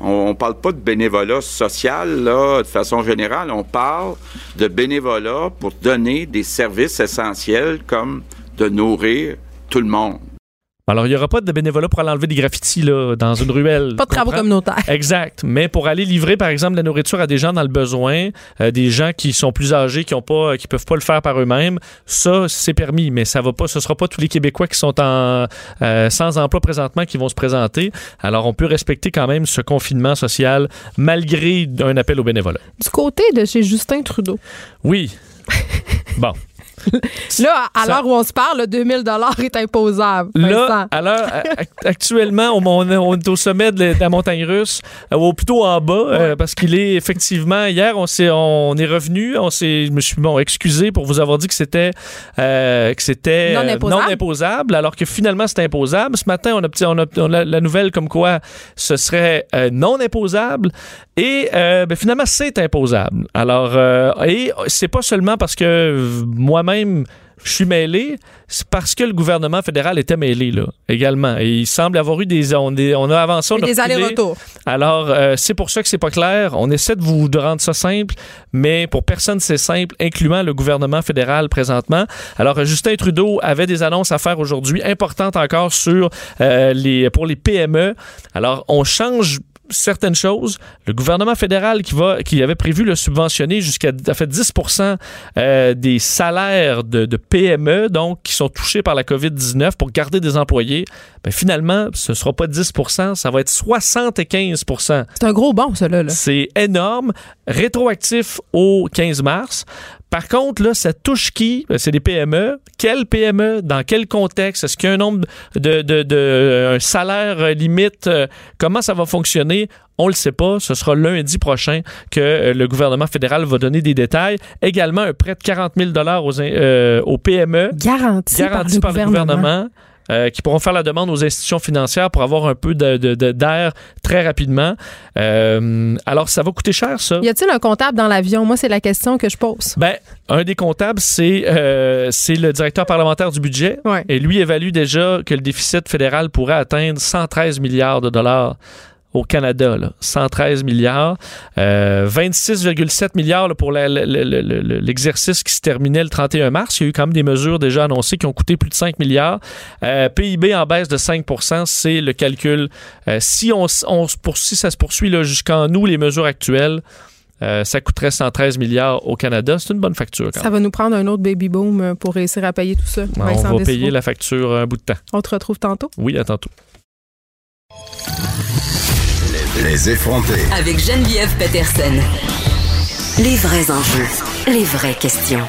on ne parle pas de bénévolat social là, de façon générale, on parle de bénévolat pour donner des services essentiels comme de nourrir tout le monde. Alors, il n'y aura pas de bénévolat pour aller enlever des graffitis là, dans une ruelle. Pas de travaux communautaires. Exact. Mais pour aller livrer, par exemple, la nourriture à des gens dans le besoin, euh, des gens qui sont plus âgés, qui ont pas, qui peuvent pas le faire par eux-mêmes, ça, c'est permis. Mais ça va pas, ce sera pas tous les Québécois qui sont en, euh, sans emploi présentement qui vont se présenter. Alors, on peut respecter quand même ce confinement social malgré un appel au bénévolat. Du côté de chez Justin Trudeau. Oui. bon. Là, à l'heure où on se parle, le 2000 est imposable. Là, actuellement, on, est au sommet de la montagne russe, euh, ou plutôt en bas, euh, parce qu'il est effectivement, hier, on, est, on est revenu, on s'est, je me suis bon, excusé pour vous avoir dit que c'était, euh, que c'était non, imposable. alors que finalement, c'est imposable. Ce matin, on a, on a, on a la nouvelle comme quoi ce serait non imposable. Et ben, finalement, c'est imposable. Alors, et c'est pas seulement parce que moi-même, même je suis mêlé, c'est parce que le gouvernement fédéral était mêlé là également. Et il semble avoir eu des on, on a avancé, on a des allers-retours. Alors euh, c'est pour ça que c'est pas clair. On essaie de vous de rendre ça simple, mais pour personne c'est simple, incluant le gouvernement fédéral présentement. Alors Justin Trudeau avait des annonces à faire aujourd'hui importantes encore sur euh, les pour les PME. Alors on change certaines choses. Le gouvernement fédéral qui va qui avait prévu le subventionner jusqu'à fait 10% euh, des salaires de, PME donc qui sont touchés par la COVID-19 pour garder des employés, ben finalement, ce ne sera pas 10% ça va être 75% C'est un gros bon, cela. Là. C'est énorme. Rétroactif au 15 mars. Par contre, là, ça touche qui? Ben, c'est des PME. Quel PME? Dans quel contexte? Est-ce qu'il y a un nombre de, de, de un salaire limite? Euh, comment ça va fonctionner? On le sait pas. Ce sera lundi prochain que euh, le gouvernement fédéral va donner des détails. Également, un prêt de 40 000 aux, euh, aux PME. Garanti, garanti par, le, gouvernement. Euh, qui pourront faire la demande aux institutions financières pour avoir un peu d'air de, très rapidement. Euh, alors, ça va coûter cher, ça. Y a-t-il un comptable dans l'avion? Moi, c'est la question que je pose. Ben, un des comptables, c'est euh, le directeur parlementaire du budget. Et lui évalue déjà que le déficit fédéral pourrait atteindre 113 milliards de dollars au Canada, là, 113 milliards, 26,7 euh, milliards pour l'exercice qui se terminait le 31 mars. Il y a eu quand même des mesures déjà annoncées qui ont coûté plus de 5 milliards. Euh, PIB en baisse de 5% c'est le calcul. Euh, si on, on poursuit, ça se poursuit jusqu'en nous, les mesures actuelles, ça coûterait 113 milliards au Canada. C'est une bonne facture. ça va nous prendre un autre baby boom pour réussir à payer tout ça. on va payer la facture un bout de temps. On te retrouve tantôt? Oui, à tantôt. Les effronter. Avec Geneviève Peterson. Les vrais enjeux, les vraies questions.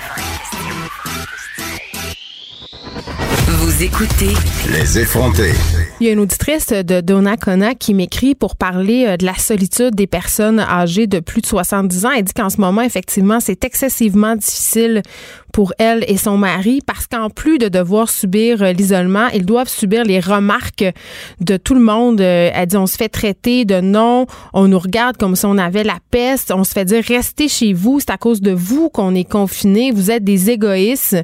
Vous écoutez Les effronter. Il y a une auditrice de Donnacona qui m'écrit pour parler euh, de la solitude des personnes âgées de plus de 70 ans. Elle dit qu'en ce moment, effectivement, c'est excessivement difficile pour elle et son mari parce qu'en plus de devoir subir euh, l'isolement, ils doivent subir les remarques de tout le monde. Euh, elle dit on se fait traiter de non, on nous regarde comme si on avait la peste, on se fait dire restez chez vous, c'est à cause de vous qu'on est confiné, vous êtes des égoïstes.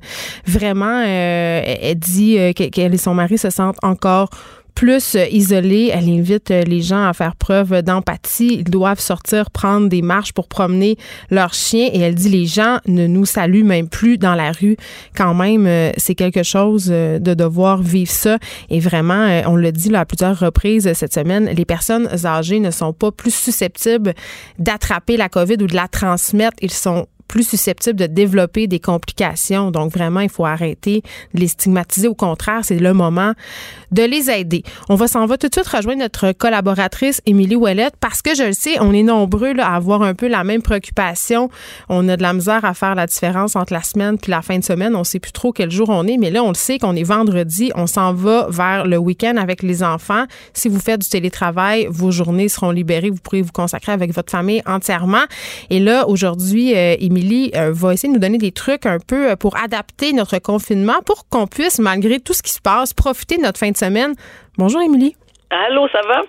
Vraiment, euh, elle dit qu'elle et son mari se sentent encore plus euh, isolée. Elle invite euh, les gens à faire preuve d'empathie. Ils doivent sortir prendre des marches pour promener leurs chiens. Et elle dit les gens ne nous saluent même plus dans la rue. Quand même, euh, c'est quelque chose de devoir vivre ça. Et vraiment, on le dit à plusieurs reprises cette semaine, les personnes âgées ne sont pas plus susceptibles d'attraper la COVID ou de la transmettre. Ils sont plus susceptibles de développer des complications. Donc vraiment, il faut arrêter de les stigmatiser. Au contraire, c'est le moment de les aider. On va s'en va tout de suite rejoindre notre collaboratrice Émilie Ouellette parce que je le sais, on est nombreux à avoir un peu la même préoccupation. On a de la misère à faire la différence entre la semaine puis la fin de semaine. On sait plus trop quel jour on est, mais là, on le sait qu'on est vendredi. On s'en va vers le week-end avec les enfants. Si vous faites du télétravail, vos journées seront libérées. Vous pourrez vous consacrer avec votre famille entièrement. Et là, aujourd'hui, euh, Émilie euh, va essayer de nous donner des trucs un peu euh, pour adapter notre confinement pour qu'on puisse, malgré tout ce qui se passe, profiter de notre fin de semaine. Bonjour, Émilie. Allô, ça va?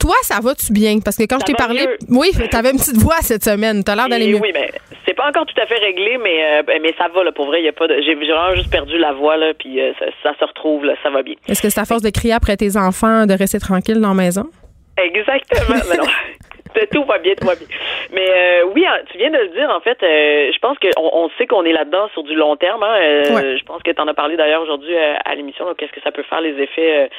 Toi, ça va-tu bien? Parce que quand je t'ai parlé, oui, tu avais une petite voix cette semaine. Tu as l'air d'aller mieux. Oui, mais c'est pas encore tout à fait réglé, mais, euh, mais ça va, là, pour vrai. Y a pas de... J'ai vraiment juste perdu la voix, là, puis ça, se retrouve, là, ça va bien. Est-ce que c'est à force de crier après tes enfants de rester tranquille dans la maison? Exactement. tout va bien, tout va bien. Mais euh, oui, hein, tu viens de le dire, en fait, euh, je pense qu'on on sait qu'on est là-dedans sur du long terme. Hein, euh, Je pense que tu en as parlé d'ailleurs aujourd'hui à l'émission, qu'est-ce que ça peut faire les effets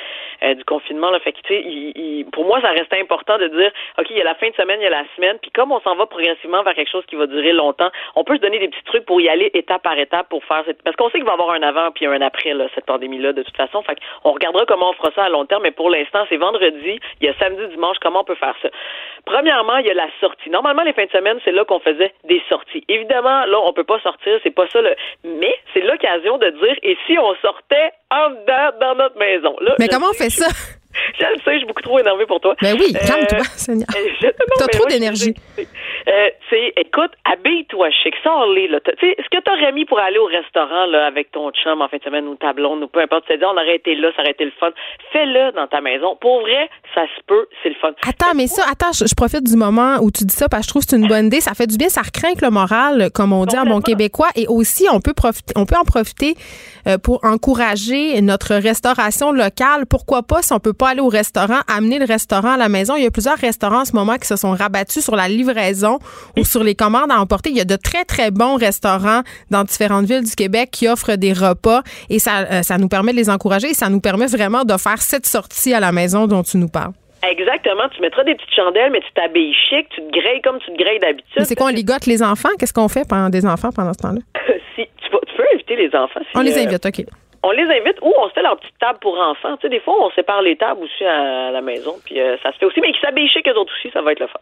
du confinement. Là. Fait que, tu sais, pour moi, ça reste important de dire, OK, il y a la fin de semaine, il y a la semaine, puis comme on s'en va progressivement vers quelque chose qui va durer longtemps, on peut se donner des petits trucs pour y aller étape par étape pour faire cette... Parce qu'on sait qu'il va y avoir un avant puis un après, là, cette pandémie-là, de toute façon. Fait on regardera comment on fera ça à long terme, mais pour l'instant, c'est vendredi, il y a samedi, dimanche, comment on peut faire ça. Premièrement, il y a la sortie. Normalement, les fins de semaine, c'est là qu'on faisait des sorties. Évidemment, là, on peut pas sortir, c'est pas ça le. Mais c'est l'occasion de dire et si on sortait en dedans dans notre maison? Là, Mais comment on fait ça? Je le sais, je suis beaucoup trop énervée pour toi. Ben oui, calme-toi, euh, Seigneur. T'as trop d'énergie. Euh, écoute, habille-toi chic, sors-les. Là. Ce que t'aurais mis pour aller au restaurant là, avec ton chum en fin de semaine ou ta blonde ou peu importe, tu dit on aurait été là, ça aurait été le fun. Fais-le dans ta maison. Pour vrai, ça se peut, c'est le fun. Attends, mais ça, attends, je, profite du moment où tu dis ça parce que je trouve que c'est une bonne idée. Ça fait du bien, ça recraint le moral, comme on dit en bon québécois. Et aussi, on peut, profiter, on peut en profiter pour encourager notre restauration locale. Pourquoi pas, si on peut pas aller au restaurant, amener le restaurant à la maison. Il y a plusieurs restaurants en ce moment qui se sont rabattus sur la livraison ou sur les commandes à emporter. Il y a de très, très bons restaurants dans différentes villes du Québec qui offrent des repas et ça, euh, ça nous permet de les encourager et ça nous permet vraiment de faire cette sortie à la maison dont tu nous parles. Exactement. Tu mettras des petites chandelles, mais tu t'habilles chic, tu te grilles comme tu te grilles d'habitude. C'est quoi, on ligote les enfants? Qu'est-ce qu'on fait pendant des enfants pendant ce temps-là? si, tu, peux inviter les enfants. on les euh, invite, OK on les invite ou on se fait leur petite table pour enfants. Tu sais, des fois, on sépare les tables aussi à la maison, puis euh, ça se fait aussi, mais qui s'habillent chez eux autres aussi, ça va être le fun.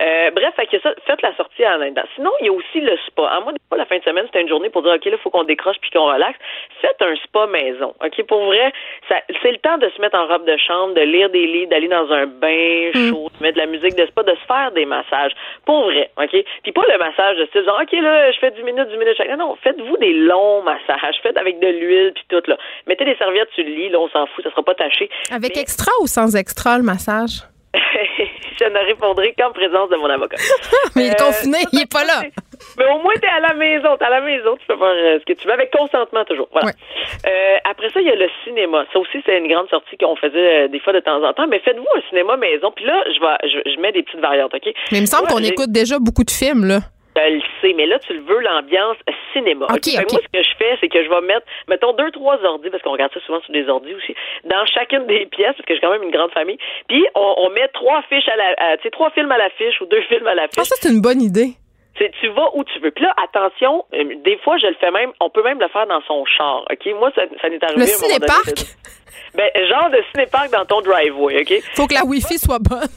Euh, bref, fait que ça, faites la sortie en dedans. Sinon, il y a aussi le spa. À moi, des fois, la fin de semaine, c'était une journée pour dire, OK, là, il faut qu'on décroche puis qu'on relaxe. Faites un spa maison. OK, pour vrai, c'est le temps de se mettre en robe de chambre, de lire des livres, d'aller dans un bain mm. chaud, de mettre de la musique de spa, de se faire des massages. Pour vrai, OK? Puis pas le massage de style, OK, là, je fais 10 minutes, 10 minutes chaque. Non, non, faites-vous des longs massages. Faites avec de l'huile puis tout, là. Mettez des serviettes sur le lit, là, on s'en fout, ça sera pas taché. Avec extra ou sans extra, le massage? je ne répondrai qu'en présence de mon avocat. mais il est confiné, il n'est pas là. Mais au moins, tu es à la maison. Tu à la maison, tu peux faire euh, ce que tu veux, avec consentement toujours. Voilà. Euh, après ça, il y a le cinéma. Ça aussi, c'est une grande sortie qu'on faisait euh, des fois de temps en temps. Mais faites-vous un cinéma maison. Puis là, je, vais, je, mets des petites variantes, OK? Mais il me semble qu'on écoute déjà beaucoup de films, là. Je le sais, mais là, tu le veux, l'ambiance cinéma. Moi, ce que je fais, c'est que je vais mettre, mettons, deux, trois ordis, parce qu'on regarde ça souvent sur des ordis aussi, dans chacune des pièces, parce que j'ai quand même une grande famille. Puis, on, met trois fiches à la, tu sais, trois films à l'affiche ou deux films à l'affiche. Ah, ça, c'est une bonne idée. tu vas où tu veux. Puis là, attention, euh, des fois, je le fais même, on peut même le faire dans son char, OK? Moi, ça, ça n'est arrivé. Le cinépark? Ben, genre de cinépark dans ton driveway, OK? Faut que la Wi-Fi soit bonne.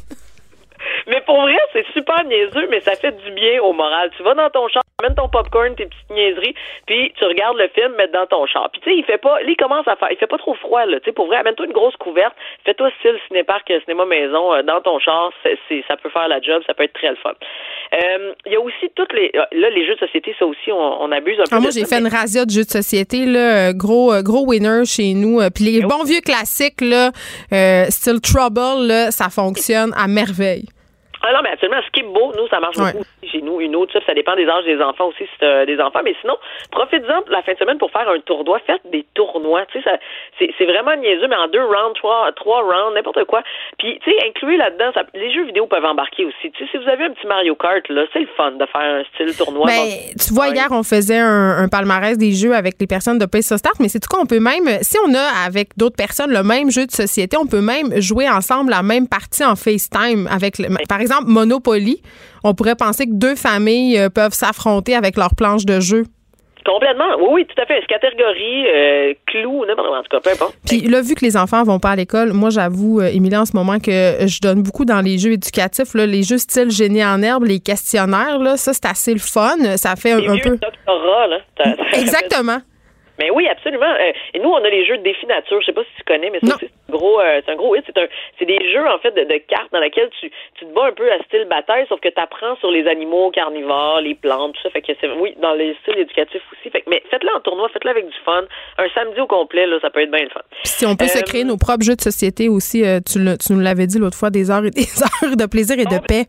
Mais pour vrai, c'est super niaiseux, mais ça fait du bien au moral. Tu vas dans ton char, mets ton popcorn, tes petites niaiseries, puis tu regardes le film, mets dans ton char. Puis tu sais, il fait pas, il commence à faire, il fait pas trop froid là. Tu sais, pour vrai, amène-toi une grosse couverte, fais-toi style cinépark, cinéma maison euh, dans ton char, c'est, ça peut faire la job, ça peut être très le fun. Euh, il y a aussi toutes les, euh, là, les jeux de société, ça aussi, on, abuse un peu. Ah, moi, j'ai fait une razzia de jeux de société là, gros, gros winner chez nous. Puis les bons vieux classiques là, style Trouble là, ça fonctionne à merveille. Ah non, mais absolument. Ce qui est beau, nous, ça marche beaucoup aussi chez nous. Une autre, ça dépend des âges des enfants aussi, si euh, des enfants. Mais sinon, profitez-en la fin de semaine pour faire un tournoi. Faites des tournois. Tu sais, c'est vraiment niaiseux, mais en deux rounds, trois, trois rounds, n'importe quoi. Puis, tu sais, incluez là-dedans, les jeux vidéo peuvent embarquer aussi. Tu sais, si vous avez un petit Mario Kart, là, c'est le fun de faire un style tournoi. Mais tu vois, hier, on faisait un, palmarès des jeux avec les personnes de Pace Start, mais c'est tout qu'on peut même, si on a avec d'autres personnes le même jeu de société, on peut même jouer ensemble la même partie en FaceTime avec, le, par exemple, Monopoly, on pourrait penser que deux familles euh, peuvent s'affronter avec leur planche de jeu. Complètement. Oui, oui, tout à fait. Catégorie, euh, clou, n'importe En tout cas, peu importe. Puis là, vu que les enfants vont pas à l'école, moi, j'avoue, euh, Émilie, en ce moment, que je donne beaucoup dans les jeux éducatifs, là, les jeux style génie en herbe, les questionnaires, là, ça, c'est assez le fun. Ça fait un, un peu. Doctorat, là. Exactement. Mais oui, absolument. Euh, et nous, on a les jeux de défi nature. Je sais pas si tu connais, mais c'est un gros, euh, c'est un gros hit. C'est un, c'est des jeux en fait de, de, cartes dans lesquels tu, tu te bats un peu à style bataille, sauf que tu apprends sur les animaux carnivores, les plantes, tout ça. Fait que c'est, oui, dans les styles éducatifs aussi. Fait que, mais faites-le en tournoi, faites-le avec du fun. Un samedi au complet, là, ça peut être bien le fun. si on peut se créer euh, nos propres jeux de société aussi, tu, tu nous l'avais dit l'autre fois, des heures et des heures de plaisir et de paix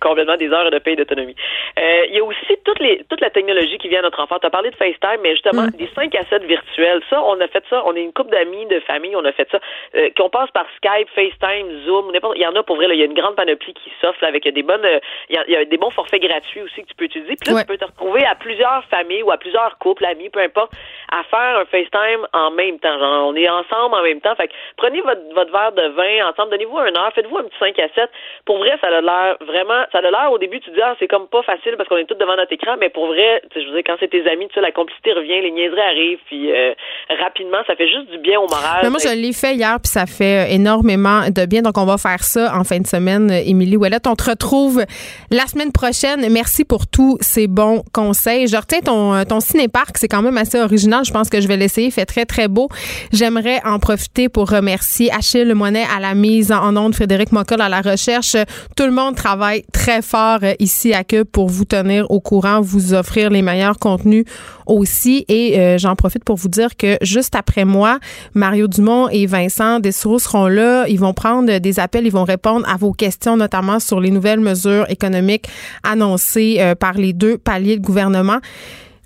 complètement des heures de paye d'autonomie. Euh, il y a aussi toute, les, toute la technologie qui vient à notre enfant. Tu as parlé de FaceTime, mais justement, mm. des 5 à 7 virtuels, ça, on a fait ça. On est une couple d'amis, de famille, on a fait ça. Euh, qu'on passe par Skype, FaceTime, Zoom, n'importe. Il y en a pour vrai, il y a une grande panoplie qui s'offre avec des bonnes. Euh, il y, a, des bons forfaits gratuits aussi que tu peux utiliser. Puis là, tu peux te retrouver à plusieurs familles ou à plusieurs couples, amis, peu importe, à faire un FaceTime en même temps. Genre, on est ensemble en même temps. Fait que prenez votre, votre verre de vin ensemble, donnez-vous un heure, faites-vous un petit 5 à 7. Pour vrai, ça a l'air vraiment, ça a l'air au début tu te dis, ah, c'est comme pas facile parce qu'on est tous devant notre écran, mais pour vrai, je veux dire, quand c'est tes amis, tu sais, la complicité revient, les niaiseries arrivent, puis euh, rapidement, ça fait juste du bien au moral. Mais moi, je l'ai fait hier, puis ça fait énormément de bien. Donc, on va faire ça en fin de semaine. Émilie Ouellette, on te retrouve la semaine prochaine. Merci pour tous ces bons conseils. Je retiens ton, ton ciné-parc, c'est quand même assez original. Je pense que je vais l'essayer. Il fait très, très beau. J'aimerais en profiter pour remercier Achille Moinet à la mise en onde, Frédéric Mockel à la recherche. Tout le monde travaille très fort euh, ici à Cube pour vous tenir au courant, vous offrir les meilleurs contenus aussi. Et euh, j'en profite pour vous dire que juste après moi, Mario Dumont et Vincent Dessoureau seront là. Ils vont prendre des appels, ils vont répondre à vos questions, notamment sur les nouvelles mesures économiques annoncées euh, par les deux paliers de gouvernement.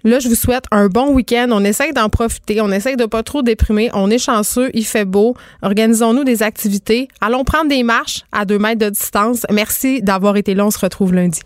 Là, je vous souhaite un bon week-end. On essaye d'en profiter. On essaye de pas trop déprimer. On est chanceux. Il fait beau. Organisons-nous des activités. Allons prendre des marches à deux mètres de distance. Merci d'avoir été là. On se retrouve lundi.